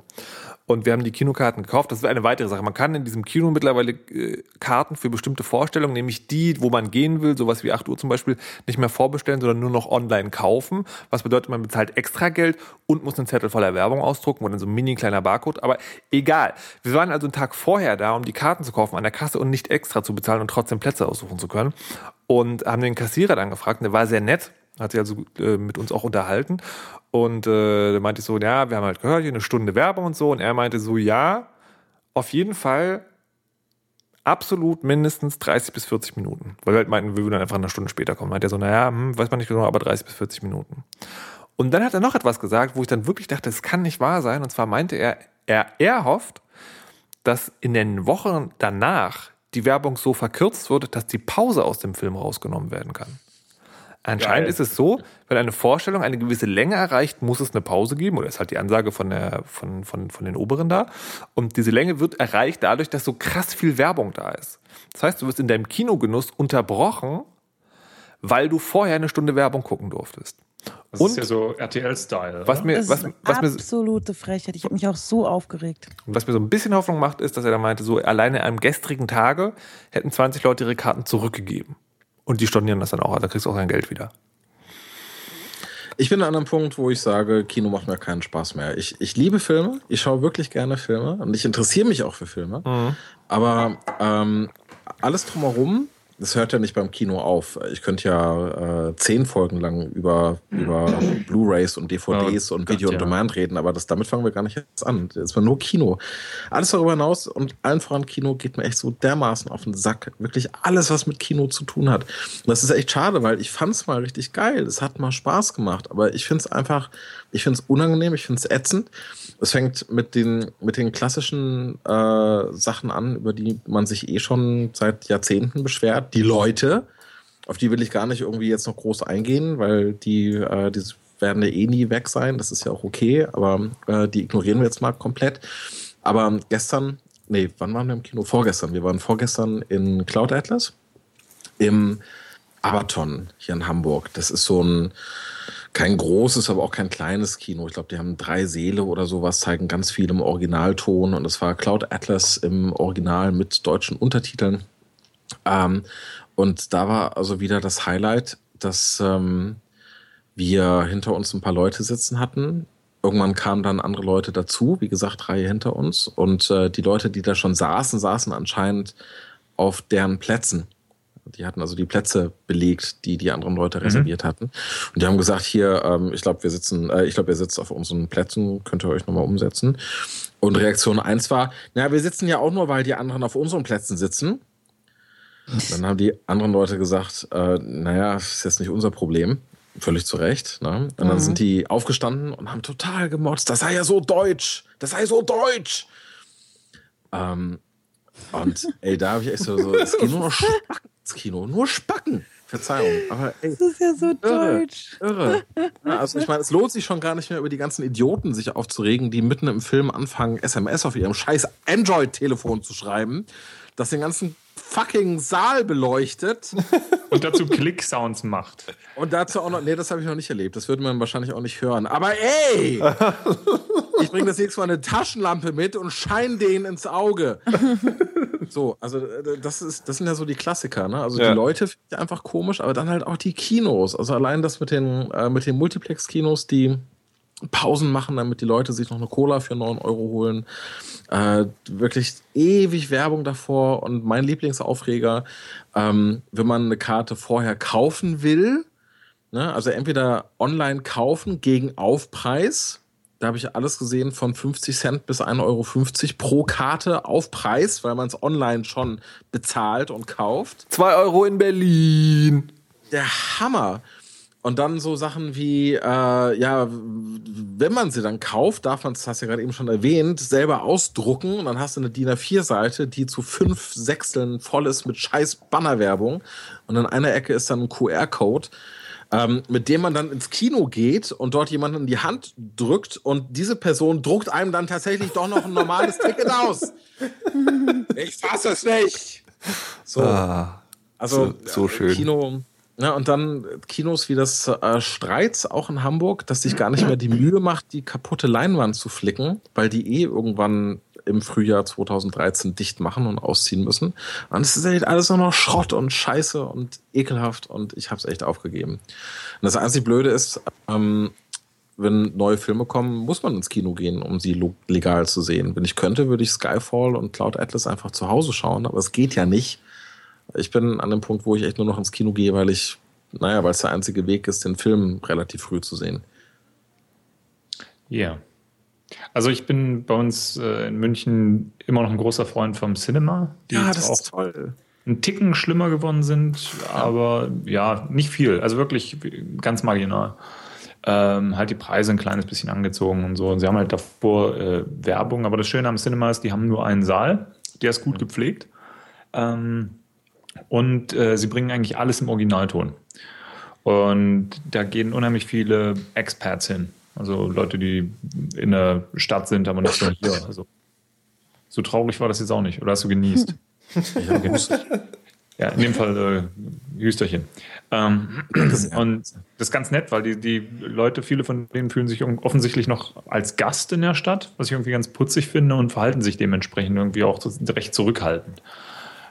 Und wir haben die Kinokarten gekauft. Das ist eine weitere Sache. Man kann in diesem Kino mittlerweile äh, Karten für bestimmte Vorstellungen, nämlich die, wo man gehen will, sowas wie 8 Uhr zum Beispiel, nicht mehr vorbestellen, sondern nur noch online kaufen. Was bedeutet, man bezahlt extra Geld und muss einen Zettel voller Werbung ausdrucken oder so ein mini kleiner Barcode. Aber egal. Wir waren also einen Tag vorher da, um die Karten zu kaufen an der Kasse und nicht extra zu bezahlen und trotzdem Plätze aussuchen zu können. Und haben den Kassierer dann gefragt, und der war sehr nett, hat sich also äh, mit uns auch unterhalten. Und äh, da meinte ich so, ja, wir haben halt gehört, hier eine Stunde Werbung und so. Und er meinte so, ja, auf jeden Fall absolut mindestens 30 bis 40 Minuten. Weil wir halt meinten, wir würden dann einfach eine Stunde später kommen. Meinte er so, naja, hm, weiß man nicht genau, aber 30 bis 40 Minuten. Und dann hat er noch etwas gesagt, wo ich dann wirklich dachte, das kann nicht wahr sein. Und zwar meinte er, er, er hofft, dass in den Wochen danach die Werbung so verkürzt wird, dass die Pause aus dem Film rausgenommen werden kann. Anscheinend Geil. ist es so, wenn eine Vorstellung eine gewisse Länge erreicht, muss es eine Pause geben, oder ist halt die Ansage von, der, von, von, von den Oberen da. Und diese Länge wird erreicht dadurch, dass so krass viel Werbung da ist. Das heißt, du wirst in deinem Kinogenuss unterbrochen, weil du vorher eine Stunde Werbung gucken durftest. Das Und ist ja so RTL-Style. was mir, Das was, ist was, absolute Frechheit. Ich habe mich auch so aufgeregt. was mir so ein bisschen Hoffnung macht, ist, dass er da meinte, so alleine am gestrigen Tage hätten 20 Leute ihre Karten zurückgegeben. Und die stornieren das dann auch, da kriegst du auch dein Geld wieder. Ich bin an einem Punkt, wo ich sage, Kino macht mir keinen Spaß mehr. Ich, ich liebe Filme, ich schaue wirklich gerne Filme und ich interessiere mich auch für Filme. Aber ähm, alles drumherum, das hört ja nicht beim Kino auf. Ich könnte ja äh, zehn Folgen lang über, über Blu-Rays und DVDs Oh und Gott, Video on ja. Demand reden, aber das, damit fangen wir gar nicht jetzt an. Es war nur Kino. Alles darüber hinaus und allen voran Kino geht mir echt so dermaßen auf den Sack. Wirklich alles, was mit Kino zu tun hat. Und das ist echt schade, weil ich fand es mal richtig geil. Es hat mal Spaß gemacht, aber ich finde es einfach, ich finde es unangenehm, ich finde es ätzend. Es fängt mit den, mit den klassischen äh, Sachen an, über die man sich eh schon seit Jahrzehnten beschwert. Die Leute, auf die will ich gar nicht irgendwie jetzt noch groß eingehen, weil die, äh, die werden ja eh nie weg sein. Das ist ja auch okay, aber äh, die ignorieren wir jetzt mal komplett. Aber gestern, nee, wann waren wir im Kino? Vorgestern. Wir waren vorgestern in Cloud Atlas im Abaton hier in Hamburg. Das ist so ein kein großes, aber auch kein kleines Kino. Ich glaube, die haben drei Säle oder sowas, zeigen ganz viel im Originalton und es war Cloud Atlas im Original mit deutschen Untertiteln. Ähm, und da war also wieder das Highlight, dass ähm, wir hinter uns ein paar Leute sitzen hatten. Irgendwann kamen dann andere Leute dazu, wie gesagt, Reihe hinter uns. Und äh, die Leute, die da schon saßen, saßen anscheinend auf deren Plätzen. Die hatten also die Plätze belegt, die die anderen Leute reserviert mhm. hatten. Und die haben gesagt, hier, ähm, ich glaube, wir sitzen, äh, ich glaube, ihr sitzt auf unseren Plätzen, könnt ihr euch nochmal umsetzen. Und Reaktion eins war, naja, wir sitzen ja auch nur, weil die anderen auf unseren Plätzen sitzen. Dann haben die anderen Leute gesagt, äh, naja, das ist jetzt nicht unser Problem. Völlig zu Recht. Ne? Und dann mhm. sind die aufgestanden und haben total gemotzt. Das sei ja so deutsch. Das sei so deutsch. Ähm, und ey, da habe ich echt so, so es geht nur noch Spacken ins Kino. Nur Spacken. Verzeihung. Aber ey, das ist ja so irre, deutsch. Irre. Ja, also ich meine, es lohnt sich schon gar nicht mehr über die ganzen Idioten sich aufzuregen, die mitten im Film anfangen, SMS auf ihrem scheiß Android-Telefon zu schreiben, das den ganzen fucking Saal beleuchtet. Und dazu Klick-Sounds macht. Und dazu auch noch, nee, das habe ich noch nicht erlebt. Das würde man wahrscheinlich auch nicht hören. Aber ey! ich bringe das nächste Mal eine Taschenlampe mit und scheine denen ins Auge. So, also äh, das ist, das sind ja so die Klassiker, ne? Also ja. die Leute finde ich einfach komisch, aber dann halt auch die Kinos. Also allein das mit den, äh, mit den Multiplex-Kinos, die Pausen machen, damit die Leute sich noch eine Cola für 9 Euro holen. Äh, wirklich ewig Werbung davor und mein Lieblingsaufreger, ähm, wenn man eine Karte vorher kaufen will, ne, also entweder online kaufen gegen Aufpreis, da habe ich alles gesehen von 50 Cent bis 1,50 Euro pro Karte auf Preis, weil man es online schon bezahlt und kauft. 2 Euro in Berlin. Der Hammer. Und dann so Sachen wie, äh, ja, wenn man sie dann kauft, darf man, das hast du ja gerade eben schon erwähnt, selber ausdrucken und dann hast du eine DIN A4-Seite, die zu fünf Sechsteln voll ist mit scheiß Bannerwerbung und in einer Ecke ist dann ein QR-Code, ähm, mit dem man dann ins Kino geht und dort jemanden in die Hand drückt und diese Person druckt einem dann tatsächlich doch noch ein normales Ticket aus. ich fasse es nicht. So. Ah, also, so, so schön. Kino ja, und dann Kinos wie das äh, Streits, auch in Hamburg, dass sich gar nicht mehr die Mühe macht, die kaputte Leinwand zu flicken, weil die eh irgendwann im Frühjahr 2013 dicht machen und ausziehen müssen. Und es ist echt alles nur noch Schrott und Scheiße und ekelhaft und ich habe es echt aufgegeben. Und das einzige Blöde ist, ähm, wenn neue Filme kommen, muss man ins Kino gehen, um sie legal zu sehen. Wenn ich könnte, würde ich Skyfall und Cloud Atlas einfach zu Hause schauen, aber es geht ja nicht ich bin an dem Punkt, wo ich echt nur noch ins Kino gehe, weil ich, naja, weil es der einzige Weg ist, den Film relativ früh zu sehen. Ja. Yeah. Also ich bin bei uns äh, in München immer noch ein großer Freund vom Cinema. Ja, das ist toll. Ein Ticken schlimmer geworden sind, aber ja, nicht viel. Also wirklich ganz marginal. Ähm, halt die Preise ein kleines bisschen angezogen und so. Und sie haben halt davor äh, Werbung, aber das Schöne am Cinema ist, die haben nur einen Saal, der ist gut gepflegt. Ähm, und äh, sie bringen eigentlich alles im Originalton. Und da gehen unheimlich viele Experts hin. Also Leute, die in der Stadt sind, aber nicht nur hier. Also so traurig war das jetzt auch nicht. Oder hast du genießt? ja, genießt. Ja, in dem Fall äh, Hüsterchen. Ähm, und das ist ganz nett, weil die, die Leute, viele von denen fühlen sich offensichtlich noch als Gast in der Stadt, was ich irgendwie ganz putzig finde und verhalten sich dementsprechend irgendwie auch recht zurückhaltend.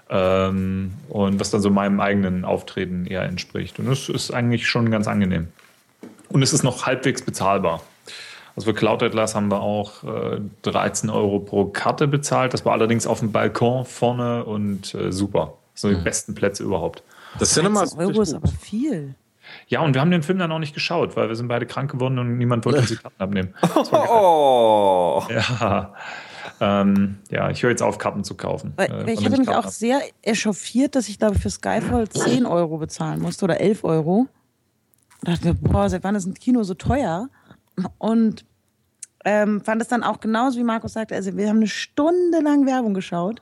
Ähm, und was dann so meinem eigenen Auftreten eher entspricht. Und es ist eigentlich schon ganz angenehm. Und es ist noch halbwegs bezahlbar. Also für Cloud Atlas haben wir auch äh, 13 Euro pro Karte bezahlt. Das war allerdings auf dem Balkon vorne und äh, super. Das sind die mhm. besten Plätze überhaupt. Das Cinema ist Euro ist aber viel. Ja, und wir haben den Film dann auch nicht geschaut, weil wir sind beide krank geworden und niemand wollte uns die Karten abnehmen. Oh. Ja. Ähm, ja, ich höre jetzt auf, Karten zu kaufen. Weil, äh, ich hatte mich auch sehr echauffiert, dass ich, glaube ich, für Skyfall 10 Euro bezahlen musste oder 11 Euro. Und dachte mir, boah, seit wann ist ein Kino so teuer? Und ähm, fand es dann auch genauso, wie Markus sagte, also wir haben eine Stunde lang Werbung geschaut.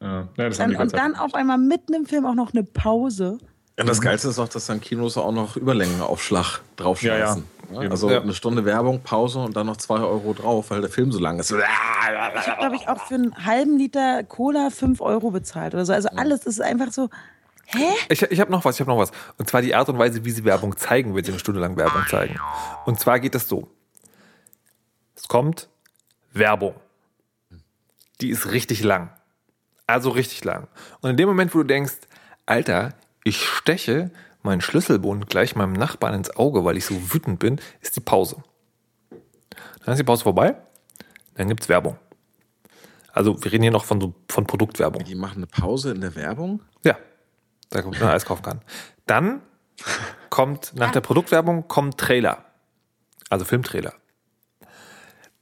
Ja, ja, dann, und dann auf einmal mitten im Film auch noch eine Pause. Ja, das Geilste ist auch, dass dann Kinos auch noch Überlängenaufschlag draufschmeißen. Ja, ja. Also ja. eine Stunde Werbung, Pause und dann noch zwei Euro drauf, weil der Film so lang ist. Ich habe, glaube ich, auch für einen halben Liter Cola fünf Euro bezahlt oder so. Also alles ist einfach so. Hä? Ich, ich habe noch was, ich habe noch was. Und zwar die Art und Weise, wie sie Werbung zeigen, wenn sie eine Stunde lang Werbung zeigen. Und zwar geht das so. Es kommt Werbung. Die ist richtig lang. Also richtig lang. Und in dem Moment, wo du denkst, Alter, ich steche meinen Schlüsselbund gleich meinem Nachbarn ins Auge, weil ich so wütend bin, ist die Pause. Dann ist die Pause vorbei, dann gibt's Werbung. Also wir reden hier noch von, so, von Produktwerbung. Die machen eine Pause in der Werbung. Ja, da man alles kaufen kann. Dann kommt nach der Produktwerbung kommt Trailer, also Filmtrailer.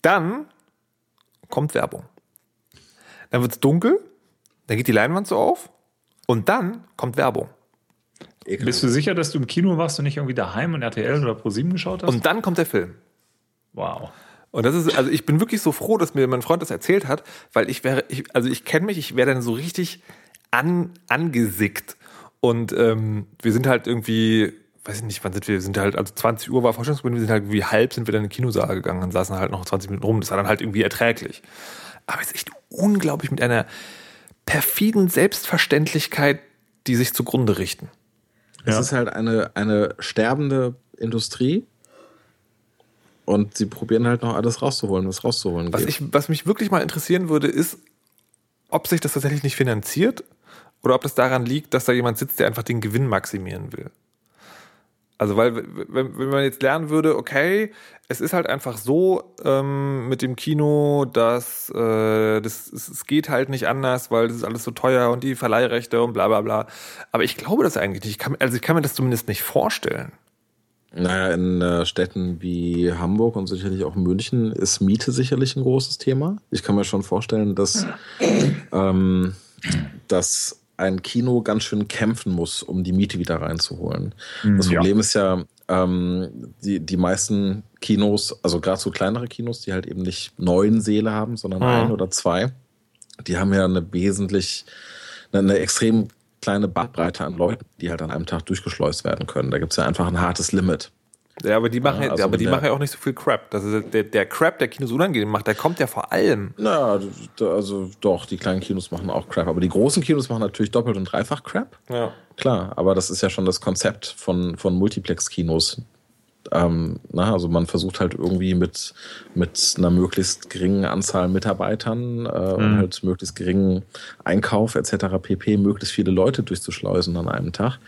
Dann kommt Werbung. Dann wird's dunkel, dann geht die Leinwand so auf und dann kommt Werbung. Ekelhaft. Bist du sicher, dass du im Kino warst und nicht irgendwie daheim und RTL oder Pro7 geschaut hast? Und dann kommt der Film. wow. Und das ist, also ich bin wirklich so froh, dass mir mein Freund das erzählt hat, weil ich wäre, ich, also ich kenne mich, ich wäre dann so richtig an, angesickt. Und ähm, wir sind halt irgendwie, weiß ich nicht, wann sind wir, wir sind halt, also 20 Uhr war Vorstellungsbeginn, wir sind halt wie halb sind wir dann in den Kinosaal gegangen und saßen halt noch 20 Minuten rum. Das war dann halt irgendwie erträglich. Aber es ist echt unglaublich mit einer perfiden Selbstverständlichkeit, die sich zugrunde richten. Es Ja. ist halt eine, eine sterbende Industrie. Und sie probieren halt noch alles rauszuholen, was rauszuholen Was, geht. ich, was mich wirklich mal interessieren würde, ist, ob sich das tatsächlich nicht finanziert oder ob das daran liegt, dass da jemand sitzt, der einfach den Gewinn maximieren will. Also, weil, wenn, wenn man jetzt lernen würde, okay, es ist halt einfach so ähm, mit dem Kino, dass äh, das, es, es geht halt nicht anders, weil das ist alles so teuer und die Verleihrechte und bla bla bla. Aber ich glaube das eigentlich nicht. Ich kann, also ich kann mir das zumindest nicht vorstellen. Naja, in äh, Städten wie Hamburg und sicherlich auch München ist Miete sicherlich ein großes Thema. Ich kann mir schon vorstellen, dass, ähm, dass ein Kino ganz schön kämpfen muss, um die Miete wieder reinzuholen. Das ja. Problem ist ja, ähm, die, die meisten Kinos, also gerade so kleinere Kinos, die halt eben nicht neun Säle haben, sondern Mhm. ein oder zwei, die haben ja eine wesentlich, eine, eine extrem kleine Bandbreite an Leuten, die halt an einem Tag durchgeschleust werden können. Da gibt es ja einfach ein hartes Limit. Ja, aber die machen, Ja, also aber die der- machen ja auch nicht so viel Crap. Das ist der, der Crap, der Kinos unangenehm macht, der kommt ja vor allem. Na, d- also doch, die kleinen Kinos machen auch Crap. Aber die großen Kinos machen natürlich doppelt und dreifach Crap. Ja. Klar, aber das ist ja schon das Konzept von, von Multiplex-Kinos. Ähm, na, also man versucht halt irgendwie mit, mit einer möglichst geringen Anzahl Mitarbeitern äh, und halt möglichst geringen Einkauf etc. pp. möglichst viele Leute durchzuschleusen an einem Tag.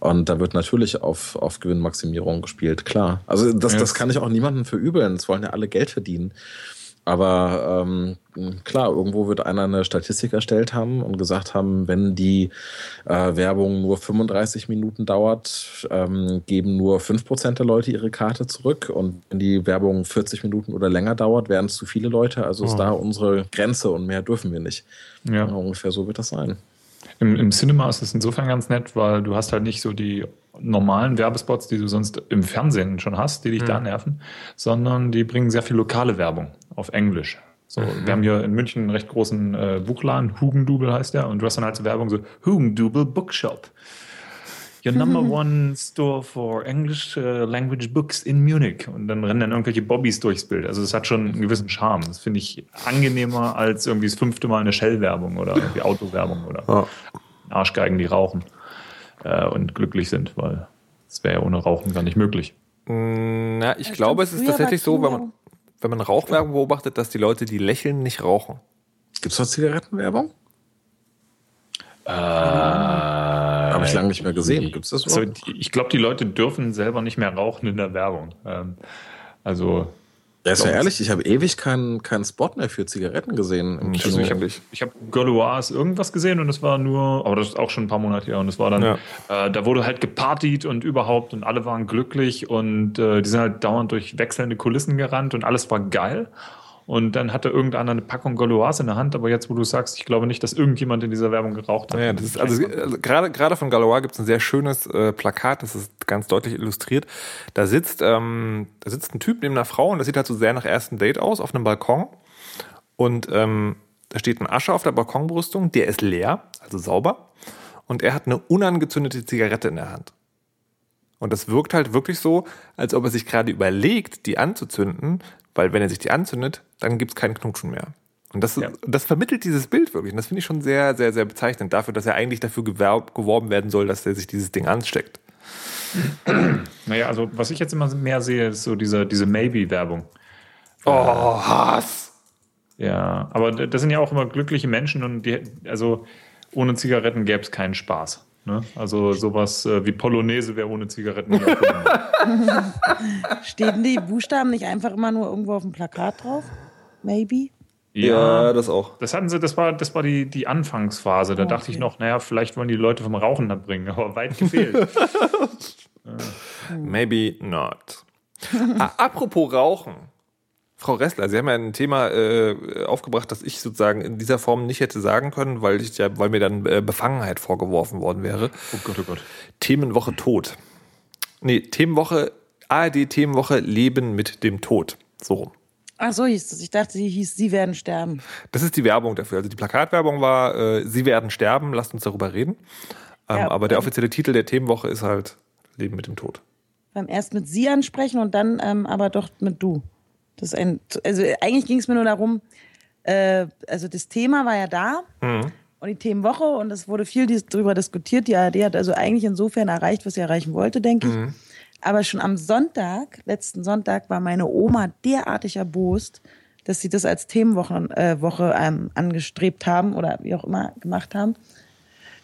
Und da wird natürlich auf, auf Gewinnmaximierung gespielt, klar. Also das, Ja. das kann ich auch niemandem verübeln. Es wollen ja alle Geld verdienen. Aber ähm, klar, irgendwo wird einer eine Statistik erstellt haben und gesagt haben, wenn die äh, Werbung nur 35 Minuten dauert, ähm, geben nur 5% der Leute ihre Karte zurück. Und wenn die Werbung 40 Minuten oder länger dauert, werden es zu viele Leute. Also ist da unsere Grenze und mehr dürfen wir nicht. Ja. Ja, ungefähr so wird das sein. Im, Im Cinema ist es insofern ganz nett, weil du hast halt nicht so die normalen Werbespots, die du sonst im Fernsehen schon hast, die dich da nerven, sondern die bringen sehr viel lokale Werbung auf Englisch. So, Wir haben hier in München einen recht großen äh, Buchladen, Hugendubel heißt der, und du hast dann halt so Werbung so, Hugendubel Bookshop. Your number one store for English uh, language books in Munich. Und dann rennen dann irgendwelche Bobbys durchs Bild. Also es hat schon einen gewissen Charme. Das finde ich angenehmer als irgendwie das fünfte Mal eine Shell-Werbung oder irgendwie Autowerbung oder. Arschgeigen, die rauchen äh, und glücklich sind, weil es wäre ja ohne Rauchen gar nicht möglich. Na, ich Ja, glaube, stimmt. es ist tatsächlich so, wenn man, wenn man Rauchwerbung beobachtet, dass die Leute, die lächeln, nicht rauchen. Gibt es noch Zigarettenwerbung? Äh, Habe ich lange nicht mehr gesehen. Gibt es das also, ich glaube, die Leute dürfen selber nicht mehr rauchen in der Werbung. Ähm, also, Ja, ist ja ehrlich, ich habe ewig keinen keinen Spot mehr für Zigaretten gesehen im Also Kino. ich habe nicht. ich habe Gauloise irgendwas gesehen und es war nur, aber das ist auch schon ein paar Monate her und es war dann, Ja. äh, da wurde halt gepartied und überhaupt und alle waren glücklich und äh, die sind halt dauernd durch wechselnde Kulissen gerannt und alles war geil. Und dann hatte irgendeiner eine Packung Gauloise in der Hand, aber jetzt, wo du sagst, ich glaube nicht, dass irgendjemand in dieser Werbung geraucht hat. Ja, das ist, also, also gerade gerade von Galois gibt es ein sehr schönes äh, Plakat, das ist ganz deutlich illustriert. Da sitzt, ähm, da sitzt ein Typ neben einer Frau und das sieht halt so sehr nach ersten Date aus, auf einem Balkon. Und ähm, da steht ein Asche auf der Balkonbrüstung, der ist leer, also sauber. Und er hat eine unangezündete Zigarette in der Hand. Und das wirkt halt wirklich so, als ob er sich gerade überlegt, die anzuzünden, weil wenn er sich die anzündet, dann gibt es keinen Knutschen mehr. Und das, Ja. das vermittelt dieses Bild wirklich. Und das finde ich schon sehr, sehr, sehr bezeichnend dafür, dass er eigentlich dafür gewerb, geworben werden soll, dass er sich dieses Ding ansteckt. Naja, also was ich jetzt immer mehr sehe, ist so diese, diese Maybe-Werbung. Oh, Hass! Ja, aber das sind ja auch immer glückliche Menschen und die, also ohne Zigaretten gäbe es keinen Spaß. Ne? Also sowas äh, wie Polonaise wäre ohne Zigaretten nicht. Stehen die Buchstaben nicht einfach immer nur irgendwo auf dem Plakat drauf? Maybe? das auch. Das hatten sie, das war, das war die, die Anfangsphase. Da Oh, dachte ich okay. noch, naja, vielleicht wollen die Leute vom Rauchen abbringen, aber weit gefehlt. Maybe not. ah, apropos Rauchen. Frau Ressler, Sie haben ja ein Thema äh, aufgebracht, das ich sozusagen in dieser Form nicht hätte sagen können, weil, ich ja, weil mir dann äh, Befangenheit vorgeworfen worden wäre. oh Gott, oh Gott. Themenwoche Tod. Nee, Themenwoche, ARD-Themenwoche Leben mit dem Tod. So rum. Ach so hieß es. Ich dachte, sie hieß, sie werden sterben. Das ist die Werbung dafür. Also die Plakatwerbung war, äh, Sie werden sterben, lasst uns darüber reden. Ähm, Ja, aber der ähm, offizielle Titel der Themenwoche ist halt Leben mit dem Tod. Beim erst mit sie ansprechen und dann ähm, aber doch mit du. Das ein, also eigentlich ging es mir nur darum, äh, also das Thema war ja da und die Themenwoche und es wurde viel darüber diskutiert. Die ARD hat also eigentlich insofern erreicht, was sie erreichen wollte, denke ich. Aber schon am Sonntag, letzten Sonntag, war meine Oma derartig erbost, dass sie das als Themenwoche äh, Woche, ähm, angestrebt haben oder wie auch immer gemacht haben.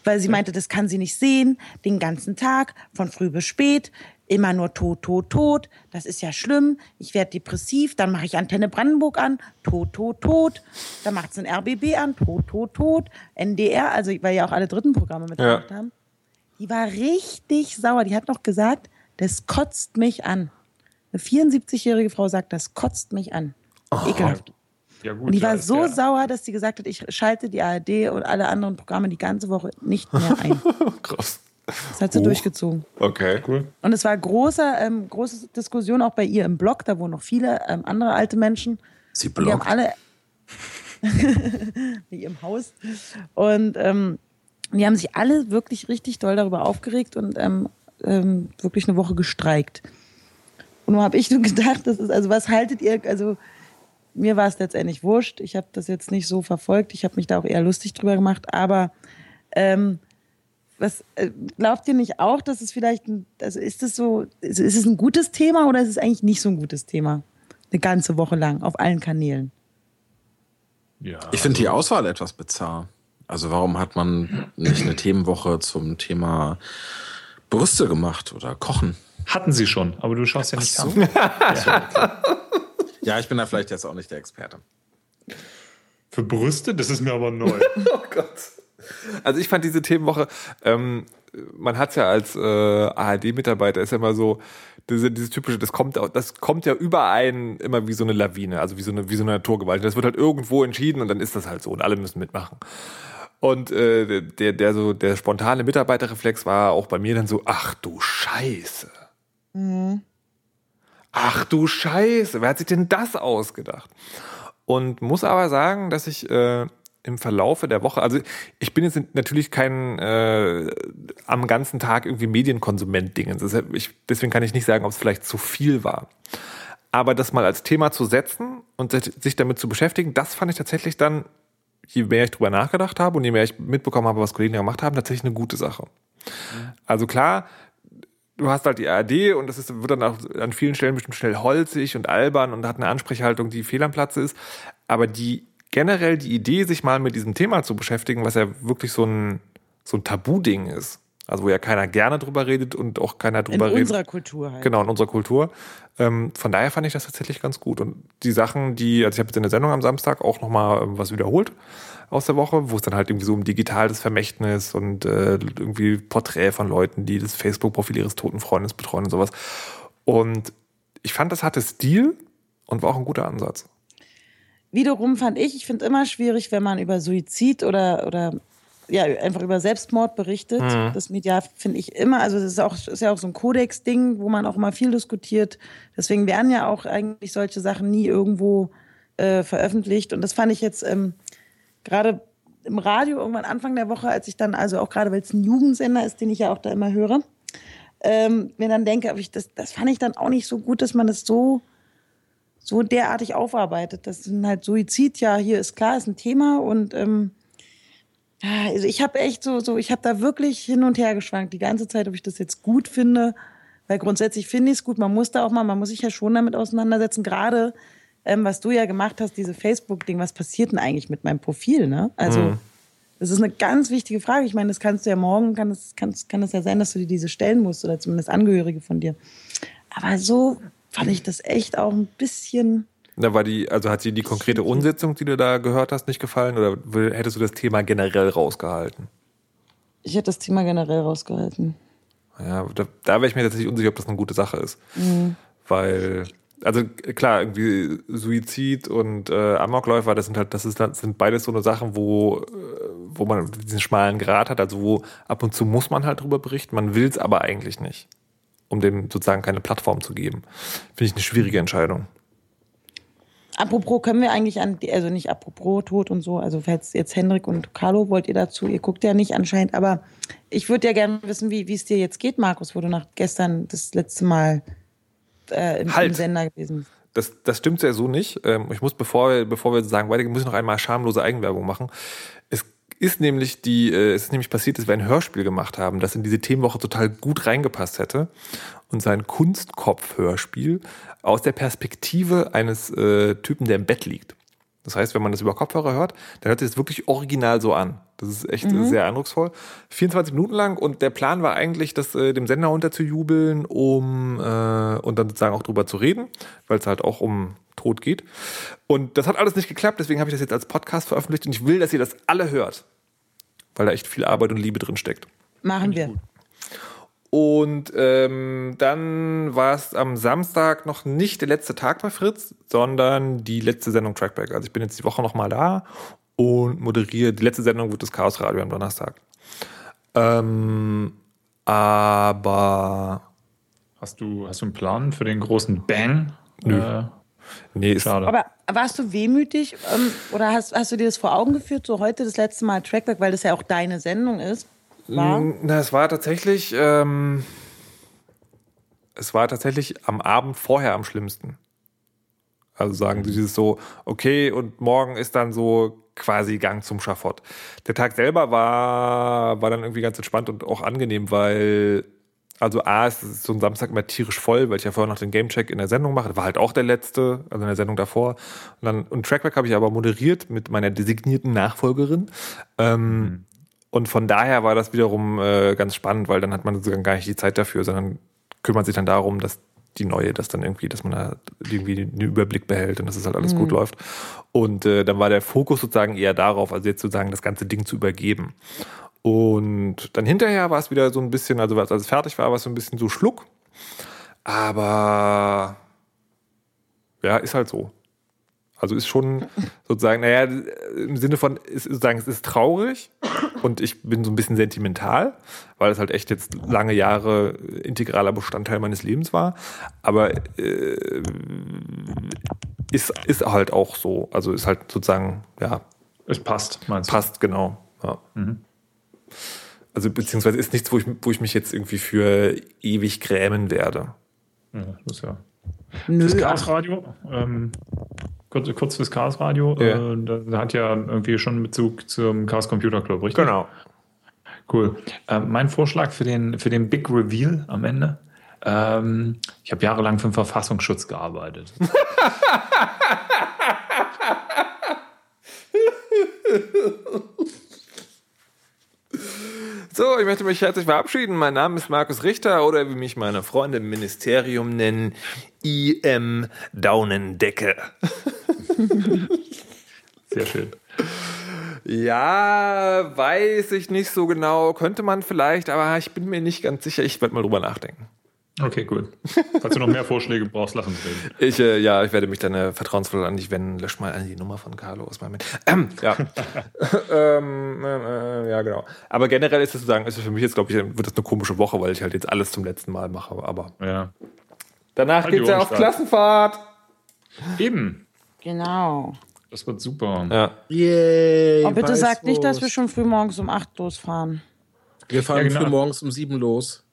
Weil sie meinte, das kann sie nicht sehen, den ganzen Tag, von früh bis spät, immer nur tot, tot, tot. Das ist ja schlimm. Ich werde depressiv, dann mache ich Antenne Brandenburg an, tot, tot, tot. Dann macht es ein RBB an, tot, tot, tot. NDR, also weil ja auch alle dritten Programme mitgemacht haben. Die war richtig sauer. Die hat noch gesagt, das kotzt mich an. Eine 74-jährige Frau sagt, das kotzt mich an. Ekelhaft. Ja, gut, Und die ja, war so ja- sauer, dass sie gesagt hat, ich schalte die ARD und alle anderen Programme die ganze Woche nicht mehr ein. Krass. Das hat sie Oh. durchgezogen. Okay. Cool. Und es war großer, ähm, große Diskussion auch bei ihr im Blog, da wohnen noch viele ähm, andere alte Menschen. Sie Und die haben alle wie im Haus. Und ähm, die haben sich alle wirklich richtig doll darüber aufgeregt und ähm, ähm, wirklich eine Woche gestreikt. Und nur habe ich nur gedacht, das ist, also was haltet ihr, also mir war es letztendlich wurscht. Ich habe das jetzt nicht so verfolgt. Ich habe mich da auch eher lustig drüber gemacht. Aber ähm, was äh, glaubt ihr nicht auch, dass es vielleicht, ein, also ist es so, ist, ist es ein gutes Thema oder ist es eigentlich nicht so ein gutes Thema? Eine ganze Woche lang auf allen Kanälen. Ja, Ich finde die Auswahl etwas bizarr. Also warum hat man nicht eine Themenwoche zum Thema Brüste gemacht oder Kochen? hatten sie schon, aber du schaust ja nicht so. an. Ja, ich bin da vielleicht jetzt auch nicht der Experte. Für Brüste? Das ist mir aber neu. Oh Gott. Also ich fand diese Themenwoche, ähm, man hat es ja als äh, ARD-Mitarbeiter, ist ja immer so, diese, dieses typische, das kommt, das kommt ja über einen immer wie so eine Lawine, also wie so eine, wie so eine Naturgewalt. Das wird halt irgendwo entschieden und dann ist das halt so und alle müssen mitmachen. Und äh, der, der so der spontane Mitarbeiterreflex war auch bei mir dann so, ach du Scheiße. Ach du Scheiße, wer hat sich denn das ausgedacht? Und muss aber sagen, dass ich äh, im Verlaufe der Woche, also ich bin jetzt natürlich kein äh, am ganzen Tag irgendwie Medienkonsument-Dingens. Deshalb- ich- Deswegen kann ich nicht sagen, ob es vielleicht zu viel war. Aber das mal als Thema zu setzen und sich- damit zu beschäftigen, das fand ich tatsächlich dann, je mehr ich drüber nachgedacht habe und je mehr ich mitbekommen habe, was Kollegen gemacht haben, tatsächlich eine gute Sache. Also klar, du hast halt die ARD und das ist, wird dann auch an vielen Stellen bestimmt schnell holzig und albern und hat eine Ansprechhaltung, die fehl am Platze ist. Aber die generell die Idee, sich mal mit diesem Thema zu beschäftigen, was ja wirklich so ein, so ein Tabu-Ding ist. Also wo ja keiner gerne drüber redet und auch keiner In drüber redet. unserer Kultur halt. Genau, in unserer Kultur. Ähm, von daher fand ich das tatsächlich ganz gut. Und die Sachen, die, also ich habe jetzt in der Sendung am Samstag auch nochmal ähm, was wiederholt aus der Woche, wo es dann halt irgendwie so um digitales Vermächtnis und äh, irgendwie Porträt von Leuten, die das Facebook-Profil ihres toten Freundes betreuen und sowas. Und ich fand, das hatte Stil und war auch ein guter Ansatz. Wiederum fand ich, ich finde immer schwierig, wenn man über Suizid oder, oder ja, einfach über Selbstmord berichtet. Das Media finde ich immer, also das ist, auch, ist ja auch so ein Kodex-Ding, wo man auch immer viel diskutiert. Deswegen werden ja auch eigentlich solche Sachen nie irgendwo äh, veröffentlicht. Und das fand ich jetzt ähm, gerade im Radio irgendwann Anfang der Woche, als ich dann, also auch gerade weil es ein Jugendsender ist, den ich ja auch da immer höre, ähm, mir dann denke, ich, das, das fand ich dann auch nicht so gut, dass man das so so derartig aufarbeitet. Das sind halt Suizid, ja, hier ist klar, ist ein Thema und ähm, ja, also ich habe echt so, so, ich habe da wirklich hin und her geschwankt die ganze Zeit, ob ich das jetzt gut finde, weil grundsätzlich finde ich es gut. Man muss da auch mal, man muss sich ja schon damit auseinandersetzen. Gerade ähm, was du ja gemacht hast, diese Facebook-Ding, was passiert denn eigentlich mit meinem Profil? Ne? Also Das ist eine ganz wichtige Frage. Ich meine, das kannst du ja morgen, kann es, kann, kann es ja sein, dass du dir diese stellen musst oder zumindest Angehörige von dir. Aber so fand ich das echt auch ein bisschen. Da war die, also hat sie die konkrete Umsetzung, die du da gehört hast, nicht gefallen oder hättest du das Thema generell rausgehalten? Ich hätte das Thema generell rausgehalten. Ja, da, da wäre ich mir tatsächlich unsicher, ob das eine gute Sache ist. Mhm. Weil, also klar, irgendwie Suizid und äh, Amokläufer, das sind halt, das ist, das sind beides so eine Sachen, wo, äh, wo man diesen schmalen Grat hat, also wo ab und zu muss man halt drüber berichten, man will es aber eigentlich nicht, um dem sozusagen keine Plattform zu geben. Finde ich eine schwierige Entscheidung. Apropos, können wir eigentlich an, also nicht apropos Tod und so, also jetzt, jetzt Hendrik und Carlo, wollt ihr dazu? Ihr guckt ja nicht anscheinend, aber ich würde ja gerne wissen, wie es dir jetzt geht, Markus, wo du nach gestern das letzte Mal äh, im, halt. im Sender gewesen bist. Das, das stimmt ja so nicht. Ähm, ich muss, bevor wir, bevor wir sagen, weitergehen, muss ich noch einmal schamlose Eigenwerbung machen. Ist nämlich die, äh, es ist nämlich passiert, dass wir ein Hörspiel gemacht haben, das in diese Themenwoche total gut reingepasst hätte. Und sein Kunstkopf-Hörspiel aus der Perspektive eines äh, Typen, der im Bett liegt. Das heißt, wenn man das über Kopfhörer hört, dann hört sich das wirklich original so an. Das ist echt mhm. sehr eindrucksvoll. 24 Minuten lang und der Plan war eigentlich, das äh, dem Sender unterzujubeln, um äh, und dann sozusagen auch drüber zu reden, weil es halt auch um Tod geht. Und das hat alles nicht geklappt, deswegen habe ich das jetzt als Podcast veröffentlicht und ich will, dass ihr das alle hört, weil da echt viel Arbeit und Liebe drin steckt. Machen wir. Und ähm, dann war es am Samstag noch nicht der letzte Tag bei Fritz, sondern die letzte Sendung Trackback. Also ich bin jetzt die Woche nochmal da und moderiere. Die letzte Sendung wird das Chaos Radio am Donnerstag. Ähm, aber hast du, hast du einen Plan für den großen Bang? Nö. Äh, nee, ist schade. Aber warst du wehmütig ähm, oder hast, hast du dir das vor Augen geführt, so heute das letzte Mal Trackback, weil das ja auch deine Sendung ist? War? Na, es war tatsächlich, ähm, es war tatsächlich am Abend vorher am schlimmsten. Also sagen sie dieses so, okay, und morgen ist dann so quasi Gang zum Schafott. Der Tag selber war, war dann irgendwie ganz entspannt und auch angenehm, weil, also A, es ist so ein Samstag immer tierisch voll, weil ich ja vorher noch den Gamecheck in der Sendung mache. Das war halt auch der letzte, also in der Sendung davor. Und dann, und Trackback habe ich aber moderiert mit meiner designierten Nachfolgerin. Ähm, mhm. Und von daher war das wiederum äh, ganz spannend, weil dann hat man sozusagen gar nicht die Zeit dafür, sondern kümmert sich dann darum, dass die neue, dass dann irgendwie, dass man da irgendwie einen Überblick behält und dass es halt alles mhm. gut läuft. Und äh, dann war der Fokus sozusagen eher darauf, also jetzt sozusagen das ganze Ding zu übergeben. Und dann hinterher war es wieder so ein bisschen, also als es fertig war, war es so ein bisschen so Schluck. Aber ja, ist halt so. Also ist schon sozusagen, naja, im Sinne von, ist sozusagen, es ist traurig und ich bin so ein bisschen sentimental, weil es halt echt jetzt lange Jahre integraler Bestandteil meines Lebens war. Aber äh, ist, ist halt auch so. Also ist halt sozusagen, ja. Es passt, meinst du? Passt, genau. Ja. Mhm. Also beziehungsweise ist nichts, wo ich, wo ich mich jetzt irgendwie für ewig grämen werde. Ja, das ist ja. Nö, das Gasradio, ähm, kurz, kurz fürs Chaos Radio. Ja. Äh, da hat ja irgendwie schon Bezug zum Chaos Computer Club, richtig? Genau. Cool. Äh, mein Vorschlag für den, für den Big Reveal am Ende. Ähm, ich habe jahrelang für den Verfassungsschutz gearbeitet. So, ich möchte mich herzlich verabschieden. Mein Name ist Markus Richter oder wie mich meine Freunde im Ministerium nennen, IM Daunendecke. Sehr schön. Ja, weiß ich nicht so genau. Könnte man vielleicht, aber ich bin mir nicht ganz sicher. Ich werde mal drüber nachdenken. Okay, cool. Falls du noch mehr Vorschläge brauchst, lass uns reden. Ich, äh, ja, ich werde mich dann äh, vertrauensvoll an dich wenden. Lösch mal die Nummer von Carlo aus meinem. Ähm, ja. ähm, äh, ja, genau. Aber generell ist es sozusagen, ist es für mich jetzt, glaube ich, wird das eine komische Woche, weil ich halt jetzt alles zum letzten Mal mache. Aber ja. danach halt geht's ja auf Klassenfahrt. Eben. Genau. Das wird super. Ja. Yay, oh, bitte sag nicht, dass wir schon früh morgens um 8 losfahren. Wir fahren ja, genau. früh morgens um 7 los.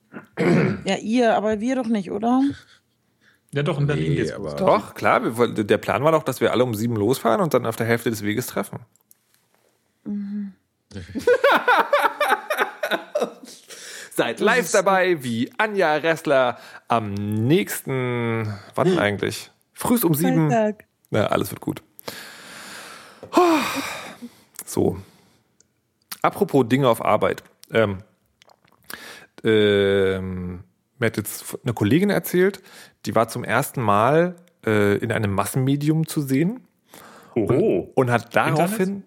Ja, ihr, aber wir doch nicht, oder? Ja, doch, in Berlin nee, geht's aber Doch, klar. Wir, der Plan war doch, dass wir alle um sieben losfahren und dann auf der Hälfte des Weges treffen. Mhm. Seid live dabei, wie Anja Ressler am nächsten, wann eigentlich? Frühst um sieben. Freitag. Ja, alles wird gut. So. apropos Dinge auf Arbeit. Ähm, ähm, mir hat jetzt eine Kollegin erzählt, die war zum ersten Mal äh, in einem Massenmedium zu sehen Oho. und hat daraufhin,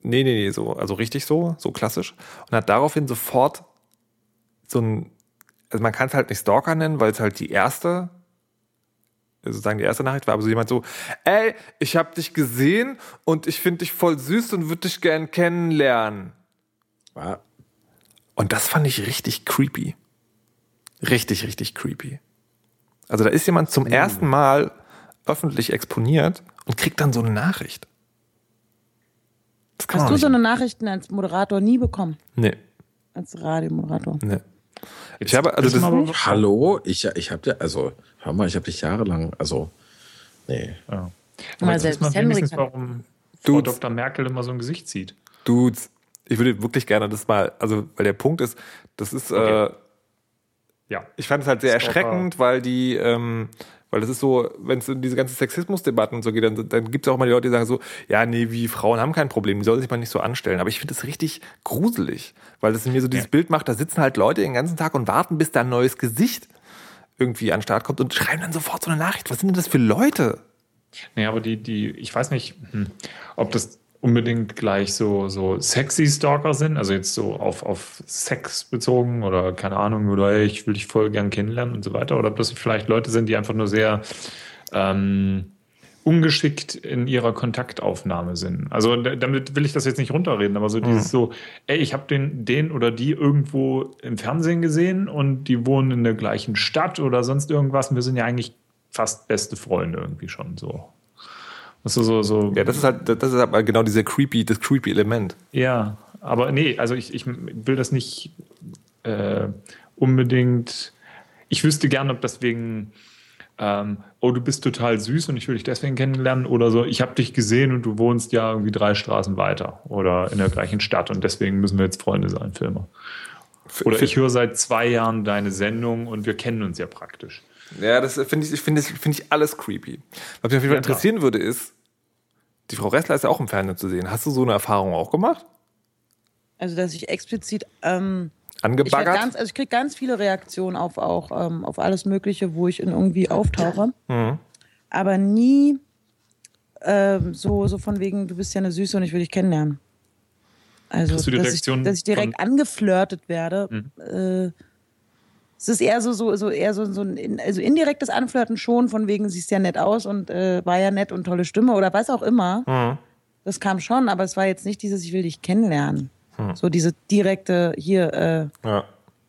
nee, nee, nee, so, also richtig so, so klassisch, und hat daraufhin sofort so ein, also man kann es halt nicht Stalker nennen, weil es halt die erste, sozusagen die erste Nachricht war, aber so jemand so, ey, ich habe dich gesehen und ich finde dich voll süß und würde dich gern kennenlernen. War, Und das fand ich richtig creepy. Richtig, richtig creepy. Also da ist jemand zum ersten Mal öffentlich exponiert und kriegt dann so eine Nachricht. Hast du so eine Nachrichten als Moderator nie bekommen? Nee, Als Radiomoderator? nee. Ich habe, also das, Hallo? Ich, ich hab dir, also, hör mal, ich habe dich jahrelang, also, nee. Ja. Mal Aber jetzt selbst weiß man wenigstens, warum Frau Dudes. Dr. Merkel immer so ein Gesicht zieht. Dudes, ich würde wirklich gerne das mal, also, weil der Punkt ist, das ist, Okay. äh, Ja. ich fand es halt sehr Stalker. erschreckend, weil die, ähm, weil das ist so, wenn es in diese ganzen Sexismusdebatten und so geht, dann, dann gibt es auch mal die Leute, die sagen so, ja, nee, wie Frauen haben kein Problem, die sollen sich mal nicht so anstellen. Aber ich finde das richtig gruselig, weil das in mir so dieses Ja. Bild macht, da sitzen halt Leute den ganzen Tag und warten, bis da ein neues Gesicht irgendwie an den Start kommt und schreiben dann sofort so eine Nachricht. Was sind denn das für Leute? Nee, aber die, die, ich weiß nicht, hm, ob das unbedingt gleich so, so sexy Stalker sind, also jetzt so auf, auf Sex bezogen oder keine Ahnung, oder ey, ich will dich voll gern kennenlernen und so weiter, oder ob das vielleicht Leute sind, die einfach nur sehr ähm, ungeschickt in ihrer Kontaktaufnahme sind. Also damit will ich das jetzt nicht runterreden, aber so dieses so, ey, ich habe den, den oder die irgendwo im Fernsehen gesehen und die wohnen in der gleichen Stadt oder sonst irgendwas und wir sind ja eigentlich fast beste Freunde irgendwie schon so. Ist so, so, Ja, das ist halt, das ist aber genau dieser creepy, das creepy Element. ja, aber nee, also ich, ich will das nicht äh, unbedingt. Ich wüsste gern, ob das wegen, ähm, oh, du bist total süß und ich will dich deswegen kennenlernen oder so, ich habe dich gesehen und du wohnst ja irgendwie drei Straßen weiter oder in der gleichen Stadt und deswegen müssen wir jetzt Freunde sein, Filme. Oder ich höre seit zwei Jahren deine Sendung und wir kennen uns ja praktisch. Ja, das finde ich, ich finde finde ich alles creepy. Was mich auf jeden Fall interessieren würde, ist, die Frau Ressler ist ja auch im Fernsehen zu sehen. Hast du so eine Erfahrung auch gemacht? Also, dass ich explizit. Ähm, ich Angebaggert? ganz, also ich kriege ganz viele Reaktionen auf auch ähm, auf alles Mögliche, wo ich in irgendwie auftauche. Mhm. Aber nie ähm, so, so von wegen, du bist ja eine Süße und ich will dich kennenlernen. Also, Kriegst du die dass, ich, Reaktion dass ich direkt angeflirtet werde. Äh, es ist eher so, so, so eher so, so ein in- also indirektes Anflirten schon, von wegen, siehst ja nett aus und äh, war ja nett und tolle Stimme oder was auch immer. Mhm. Das kam schon, aber es war jetzt nicht dieses, ich will dich kennenlernen. Hm. So diese direkte, hier, äh, Ja.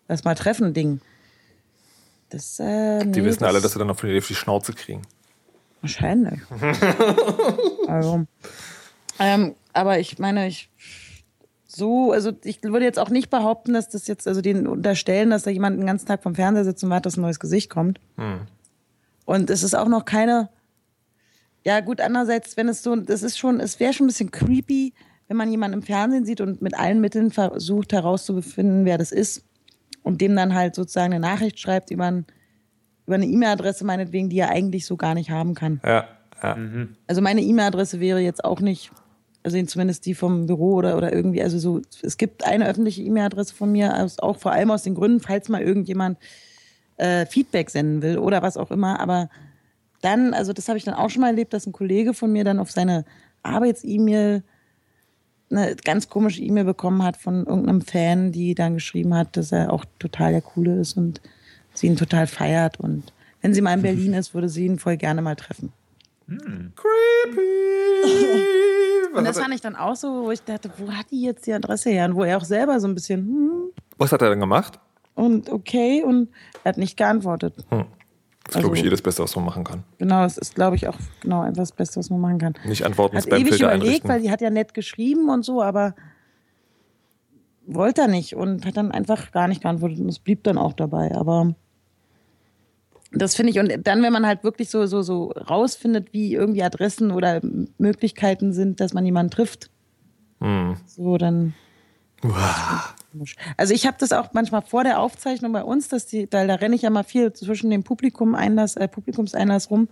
lass mal treffen Ding. Das, äh, Die nee, wissen das, alle, dass sie dann auf die Schnauze kriegen. Wahrscheinlich. also. Ähm, aber ich meine, ich so, also ich würde jetzt auch nicht behaupten, dass das jetzt, also den unterstellen, dass da jemand den ganzen Tag vom Fernseher sitzt und wartet, dass ein neues Gesicht kommt. Hm. Und es ist auch noch keine. Ja, gut, andererseits, wenn es so, das ist schon, es wäre schon ein bisschen creepy, wenn man jemanden im Fernsehen sieht und mit allen Mitteln versucht herauszufinden, wer das ist und dem dann halt sozusagen eine Nachricht schreibt über, ein, über eine E-Mail-Adresse meinetwegen, die er eigentlich so gar nicht haben kann. Ja, ja. Also meine E-Mail-Adresse wäre jetzt auch nicht, also zumindest die vom Büro oder, oder irgendwie, also so, es gibt eine öffentliche E-Mail-Adresse von mir, aus, auch vor allem aus den Gründen, falls mal irgendjemand äh, Feedback senden will oder was auch immer, aber dann, also das habe ich dann auch schon mal erlebt, dass ein Kollege von mir dann auf seine Arbeits-E-Mail eine ganz komische E-Mail bekommen hat von irgendeinem Fan, die dann geschrieben hat, dass er auch total der Coole ist und sie ihn total feiert und wenn sie mal in Berlin ist, würde sie ihn voll gerne mal treffen. Creepy! Und das fand ich dann auch so, wo ich dachte, wo hat die jetzt die Adresse her? Und wo er auch selber so ein bisschen, hm, was hat er dann gemacht? und okay, und er hat nicht geantwortet. Das ist, glaube ich, Also- eh das Beste, was man machen kann. Genau, das ist, glaube ich, auch genau einfach das Beste, was man machen kann. Nicht antworten, Hat ewig Spamfilter überlegt, einrichten. weil die hat ja nett geschrieben und so, aber wollte er nicht und hat dann einfach gar nicht geantwortet und es blieb dann auch dabei. Aber das finde ich, und dann, wenn man halt wirklich so, so, so rausfindet, wie irgendwie Adressen oder Möglichkeiten sind, dass man jemanden trifft, Hm. so dann. Also ich habe das auch manchmal vor der Aufzeichnung bei uns, dass die, da, da renne ich ja mal viel zwischen dem Publikum Einlass, äh, Publikumseinlass rum,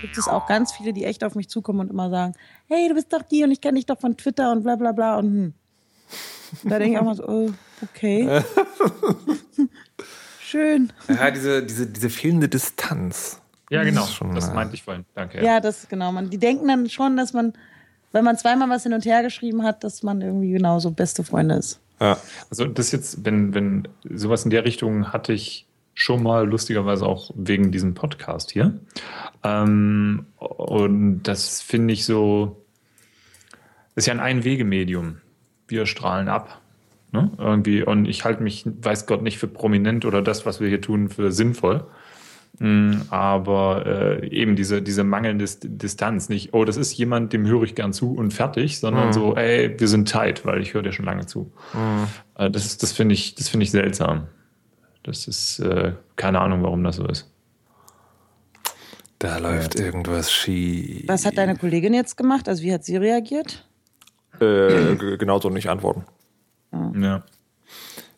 gibt es auch ganz viele, die echt auf mich zukommen und immer sagen, hey, du bist doch die und ich kenne dich doch von Twitter und bla bla bla und hm. Da denke ich auch mal so, oh, okay. Schön. Ja, diese, diese, diese fehlende Distanz. Ja, genau. Das das meinte ich vorhin. Danke. Ja, das genau. Man, die denken dann schon, dass man, wenn man zweimal was hin und her geschrieben hat, dass man irgendwie genauso beste Freunde ist. Ja. Also das jetzt, wenn, wenn sowas in der Richtung hatte ich schon mal lustigerweise auch wegen diesem Podcast hier. Ähm, und das finde ich so, ist ja ein Einwegemedium. Wir strahlen ab. Ne? Irgendwie, und ich halte mich, weiß Gott, nicht für prominent oder das, was wir hier tun, für sinnvoll. Mm, Aber äh, eben diese, diese mangelnde Dis- Distanz, nicht, oh, das ist jemand, dem höre ich gern zu und fertig, sondern so, ey, wir sind tight, weil ich höre dir schon lange zu. Äh, das das finde ich, das finde ich seltsam. Das ist äh, keine Ahnung, warum das so ist. Da läuft irgendwas schief. Was hat deine Kollegin jetzt gemacht? Also wie hat sie reagiert? Äh, genauso nicht antworten. Ja.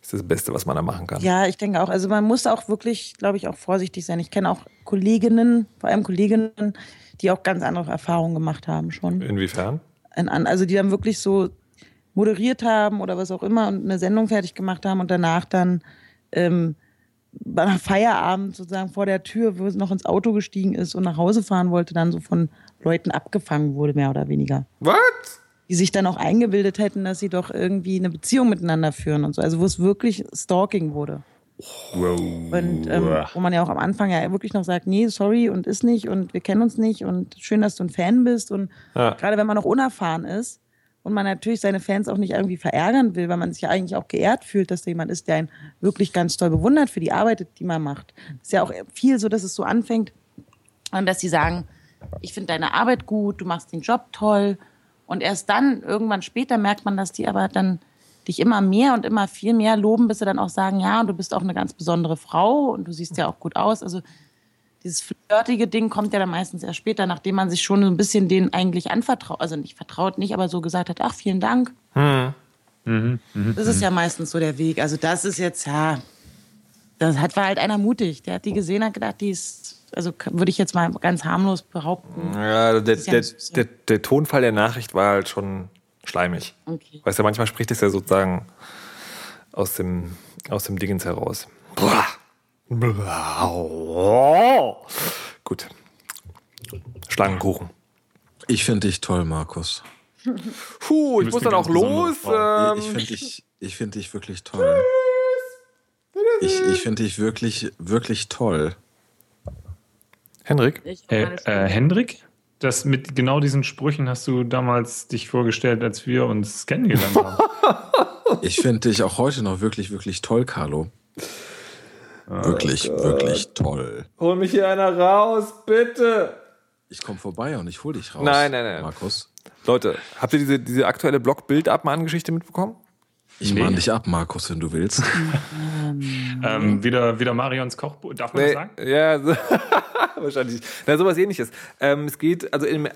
Das ist das Beste, was man da machen kann. Ja, ich denke auch. Also man muss auch wirklich, glaube ich, auch vorsichtig sein. Ich kenne auch Kolleginnen, vor allem Kolleginnen, die auch ganz andere Erfahrungen gemacht haben schon. Inwiefern? in also die dann wirklich so moderiert haben oder was auch immer und eine Sendung fertig gemacht haben und danach dann ähm, bei Feierabend sozusagen vor der Tür, wo es noch ins Auto gestiegen ist und nach Hause fahren wollte, dann so von Leuten abgefangen wurde, mehr oder weniger. Was? Die sich dann auch eingebildet hätten, dass sie doch irgendwie eine Beziehung miteinander führen und so. Also wo es wirklich Stalking wurde. Und ähm, wo man ja auch am Anfang ja wirklich noch sagt, nee, sorry und ist nicht und wir kennen uns nicht und schön, dass du ein Fan bist. Und Ja. gerade wenn man noch unerfahren ist und man natürlich seine Fans auch nicht irgendwie verärgern will, weil man sich ja eigentlich auch geehrt fühlt, dass da jemand ist, der einen wirklich ganz toll bewundert für die Arbeit, die man macht. ist ja auch viel so, dass es so anfängt und dass sie sagen, ich finde deine Arbeit gut, du machst den Job toll. Und erst dann, irgendwann später, merkt man, dass die aber dann dich immer mehr und immer viel mehr loben, bis sie dann auch sagen, ja, und du bist auch eine ganz besondere Frau und du siehst ja auch gut aus. Also dieses flirtige Ding kommt ja dann meistens erst später, nachdem man sich schon so ein bisschen denen eigentlich anvertraut, also nicht vertraut nicht, aber so gesagt hat, ach, vielen Dank. Das ist ja meistens so der Weg. Also das ist jetzt, ja, das hat war halt einer mutig. Der hat die gesehen, hat gedacht, die ist, also würde ich jetzt mal ganz harmlos behaupten. Ja, der, ist ja der, so. der, der Tonfall der Nachricht war halt schon schleimig. Okay. Weißt du, manchmal spricht es ja sozusagen aus dem, aus dem Dingens heraus. Gut. Schlangenkuchen. Ich finde dich toll, Markus. Puh, ich muss dann auch los. Ähm, ich finde dich, ich find dich wirklich toll. Ich, ich finde dich wirklich, wirklich toll. Henrik? Ich Äh, äh, Hendrik? Das mit genau diesen Sprüchen hast du damals dich vorgestellt, als wir uns kennengelernt haben. Ich finde dich auch heute noch wirklich, wirklich toll, Carlo. Wirklich, wirklich toll. Hol mich hier einer raus, bitte. Ich komme vorbei und ich hol dich raus. Nein, nein, nein. Markus. Leute, habt ihr diese, diese aktuelle Blog-Bild-Abmahn-Geschichte mitbekommen? Ich Nee. mahn dich ab, Markus, wenn du willst. ähm, wieder, wieder Marions Kochbuch. Darf man das sagen? ja, so, wahrscheinlich. Na, sowas ähnliches. Ähm, es geht, also im,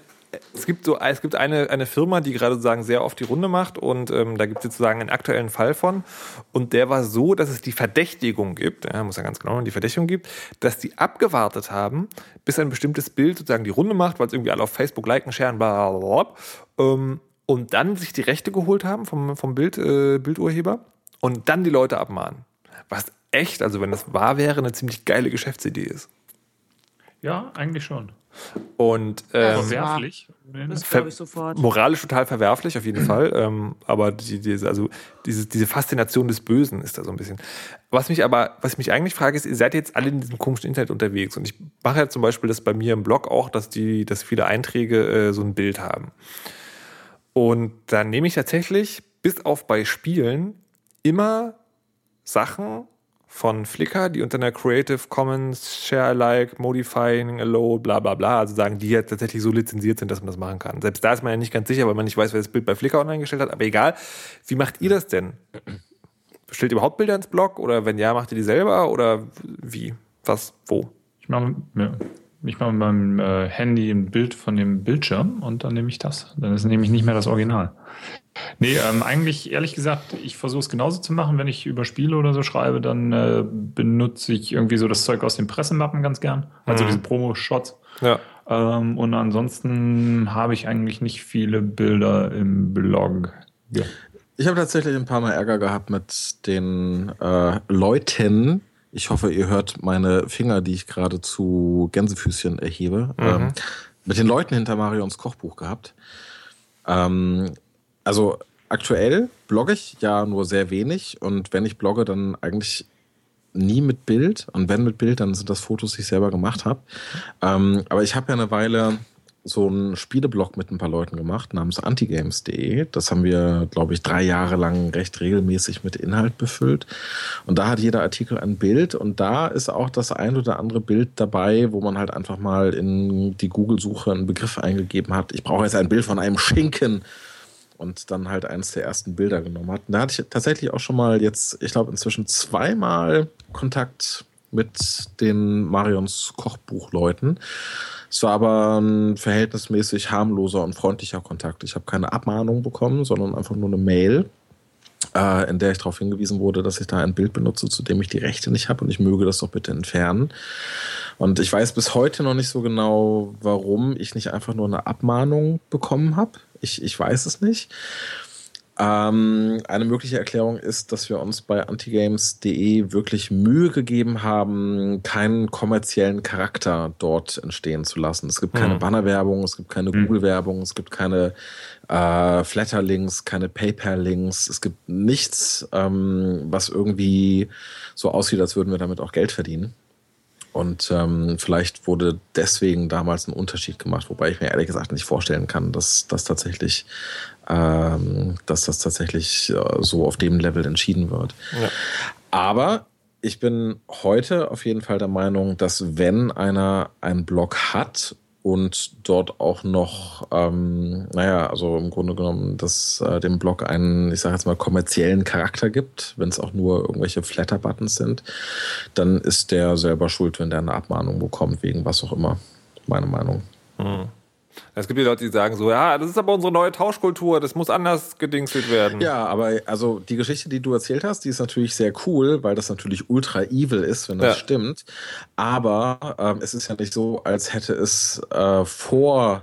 es gibt so, es gibt eine, eine Firma, die gerade sozusagen sehr oft die Runde macht und ähm, da gibt es sozusagen einen aktuellen Fall von. Und der war so, dass es die Verdächtigung gibt, ja, muss ja ganz genau, die Verdächtigung gibt, dass die abgewartet haben, bis ein bestimmtes Bild sozusagen die Runde macht, weil es irgendwie alle auf Facebook liken, sharen, bla, bla, bla, ähm, und dann sich die Rechte geholt haben vom, vom Bild, äh, Bildurheber und dann die Leute abmahnen. Was echt, also wenn das wahr wäre, eine ziemlich geile Geschäftsidee ist. Ja, eigentlich schon. Und ähm. Verwerflich. Das ver- ich sofort. moralisch total verwerflich auf jeden Fall. Ähm, aber die, diese, also diese, diese Faszination des Bösen ist da so ein bisschen. Was mich aber, was ich mich eigentlich frage, ist, ihr seid jetzt alle in diesem komischen Internet unterwegs. Und ich mache ja zum Beispiel das bei mir im Blog auch, dass die, dass viele Einträge äh, so ein Bild haben. Und dann nehme ich tatsächlich, bis auf bei Spielen, immer Sachen von Flickr, die unter einer Creative Commons, Share Alike, Modifying Allow, bla bla bla, also sagen, die ja tatsächlich so lizenziert sind, dass man das machen kann. Selbst da ist man ja nicht ganz sicher, weil man nicht weiß, wer das Bild bei Flickr online gestellt hat, aber egal. Wie macht ihr das denn? Stellt ihr überhaupt Bilder ins Blog oder wenn ja, macht ihr die selber oder wie? Was? Wo? Ich mache ja, ich mache mit meinem äh, Handy ein Bild von dem Bildschirm und dann nehme ich das. Dann ist nämlich nicht mehr das Original. Nee, ähm, eigentlich, ehrlich gesagt, ich versuche es genauso zu machen. Wenn ich über Spiele oder so schreibe, dann äh, benutze ich irgendwie so das Zeug aus den Pressemappen ganz gern. Also diese Promo-Shots. Ja. Ähm, und ansonsten habe ich eigentlich nicht viele Bilder im Blog. Ja. Ich habe tatsächlich ein paar Mal Ärger gehabt mit den äh, Leuten. Ich hoffe, ihr hört meine Finger, die ich gerade zu Gänsefüßchen erhebe. Mhm. Ähm, mit den Leuten hinter Marions Kochbuch gehabt. Ähm, also aktuell blogge ich ja nur sehr wenig und wenn ich blogge, dann eigentlich nie mit Bild und wenn mit Bild, dann sind das Fotos, die ich selber gemacht habe. Ähm, aber ich habe ja eine Weile so einen Spieleblog mit ein paar Leuten gemacht namens antigames.de. Das haben wir, glaube ich, drei Jahre lang recht regelmäßig mit Inhalt befüllt. Und da hat jeder Artikel ein Bild und da ist auch das ein oder andere Bild dabei, wo man halt einfach mal in die Google-Suche einen Begriff eingegeben hat. Ich brauche jetzt ein Bild von einem Schinken und dann halt eines der ersten Bilder genommen hat. Und da hatte ich tatsächlich auch schon mal jetzt, ich glaube, inzwischen zweimal Kontakt mit den Marions Kochbuchleuten. Es war aber ein verhältnismäßig harmloser und freundlicher Kontakt. Ich habe keine Abmahnung bekommen, sondern einfach nur eine Mail, äh, in der ich darauf hingewiesen wurde, dass ich da ein Bild benutze, zu dem ich die Rechte nicht habe und ich möge das doch bitte entfernen. Und ich weiß bis heute noch nicht so genau, warum ich nicht einfach nur eine Abmahnung bekommen habe. Ich, ich weiß es nicht. Ähm, eine mögliche Erklärung ist, dass wir uns bei antigames.de wirklich Mühe gegeben haben, keinen kommerziellen Charakter dort entstehen zu lassen. Es gibt keine mhm. Bannerwerbung, es gibt keine mhm. Google-Werbung, es gibt keine äh, Flatter-Links, keine PayPal-Links, es gibt nichts, ähm, was irgendwie so aussieht, als würden wir damit auch Geld verdienen. Und ähm, vielleicht wurde deswegen damals ein Unterschied gemacht, wobei ich mir ehrlich gesagt nicht vorstellen kann, dass das tatsächlich, ähm, dass das tatsächlich äh, so auf dem Level entschieden wird. Ja. Aber ich bin heute auf jeden Fall der Meinung, dass wenn einer einen Blog hat und dort auch noch, ähm, naja, also im Grunde genommen, dass äh, dem Blog einen, ich sage jetzt mal, kommerziellen Charakter gibt, wenn es auch nur irgendwelche Flatter-Buttons sind, dann ist der selber schuld, wenn der eine Abmahnung bekommt, wegen was auch immer, meine Meinung. Hm. Es gibt die Leute, die sagen so, ja, das ist aber unsere neue Tauschkultur, das muss anders gedingselt werden. Ja, aber also die Geschichte, die du erzählt hast, die ist natürlich sehr cool, weil das natürlich ultra evil ist, wenn das ja. stimmt. Aber ähm, es ist ja nicht so, als hätte es äh, vor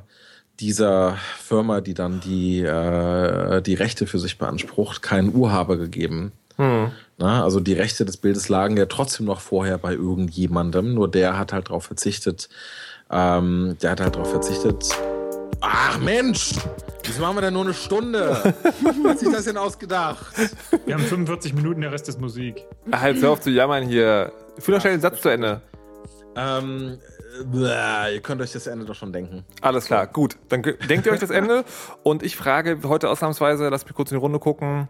dieser Firma, die dann die, äh, die Rechte für sich beansprucht, keinen Urhaber gegeben. Hm. Na, also die Rechte des Bildes lagen ja trotzdem noch vorher bei irgendjemandem, nur der hat halt darauf verzichtet, ähm, der hat halt darauf verzichtet. Ach Mensch, wieso machen wir denn nur eine Stunde? Wer hat sich das denn ausgedacht? Wir haben 45 Minuten, der Rest ist Musik. Halt, hör auf zu jammern hier. Führ doch schnell den Satz zu Ende. Ähm, Bäh, ihr könnt euch das Ende doch schon denken. Alles klar, gut. Dann denkt ihr euch das Ende. Und ich frage heute ausnahmsweise, lasst mich kurz in die Runde gucken.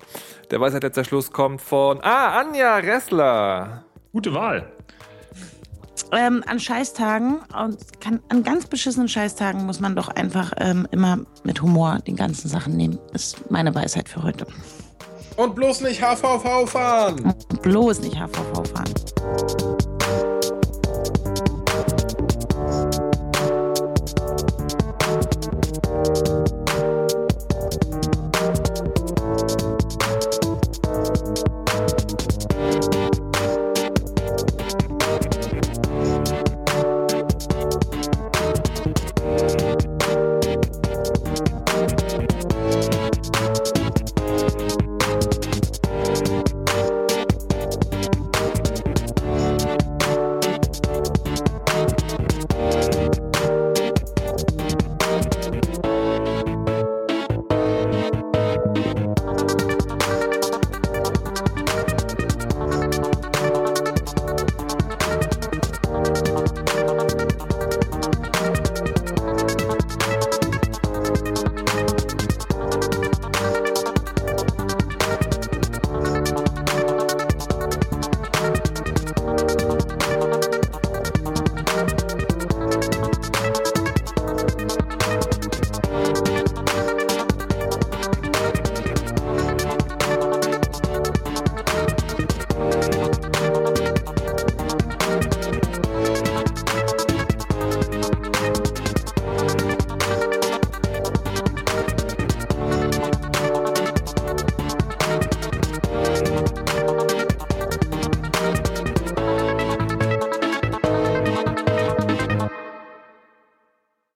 Der Weisheit letzter Schluss kommt von. Ah, Anja Ressler. Gute Wahl. Ähm, an Scheißtagen und kann, an ganz beschissenen Scheißtagen muss man doch einfach ähm, immer mit Humor die ganzen Sachen nehmen. Ist meine Weisheit für heute. Und bloß nicht HVV fahren. bloß nicht HVV fahren.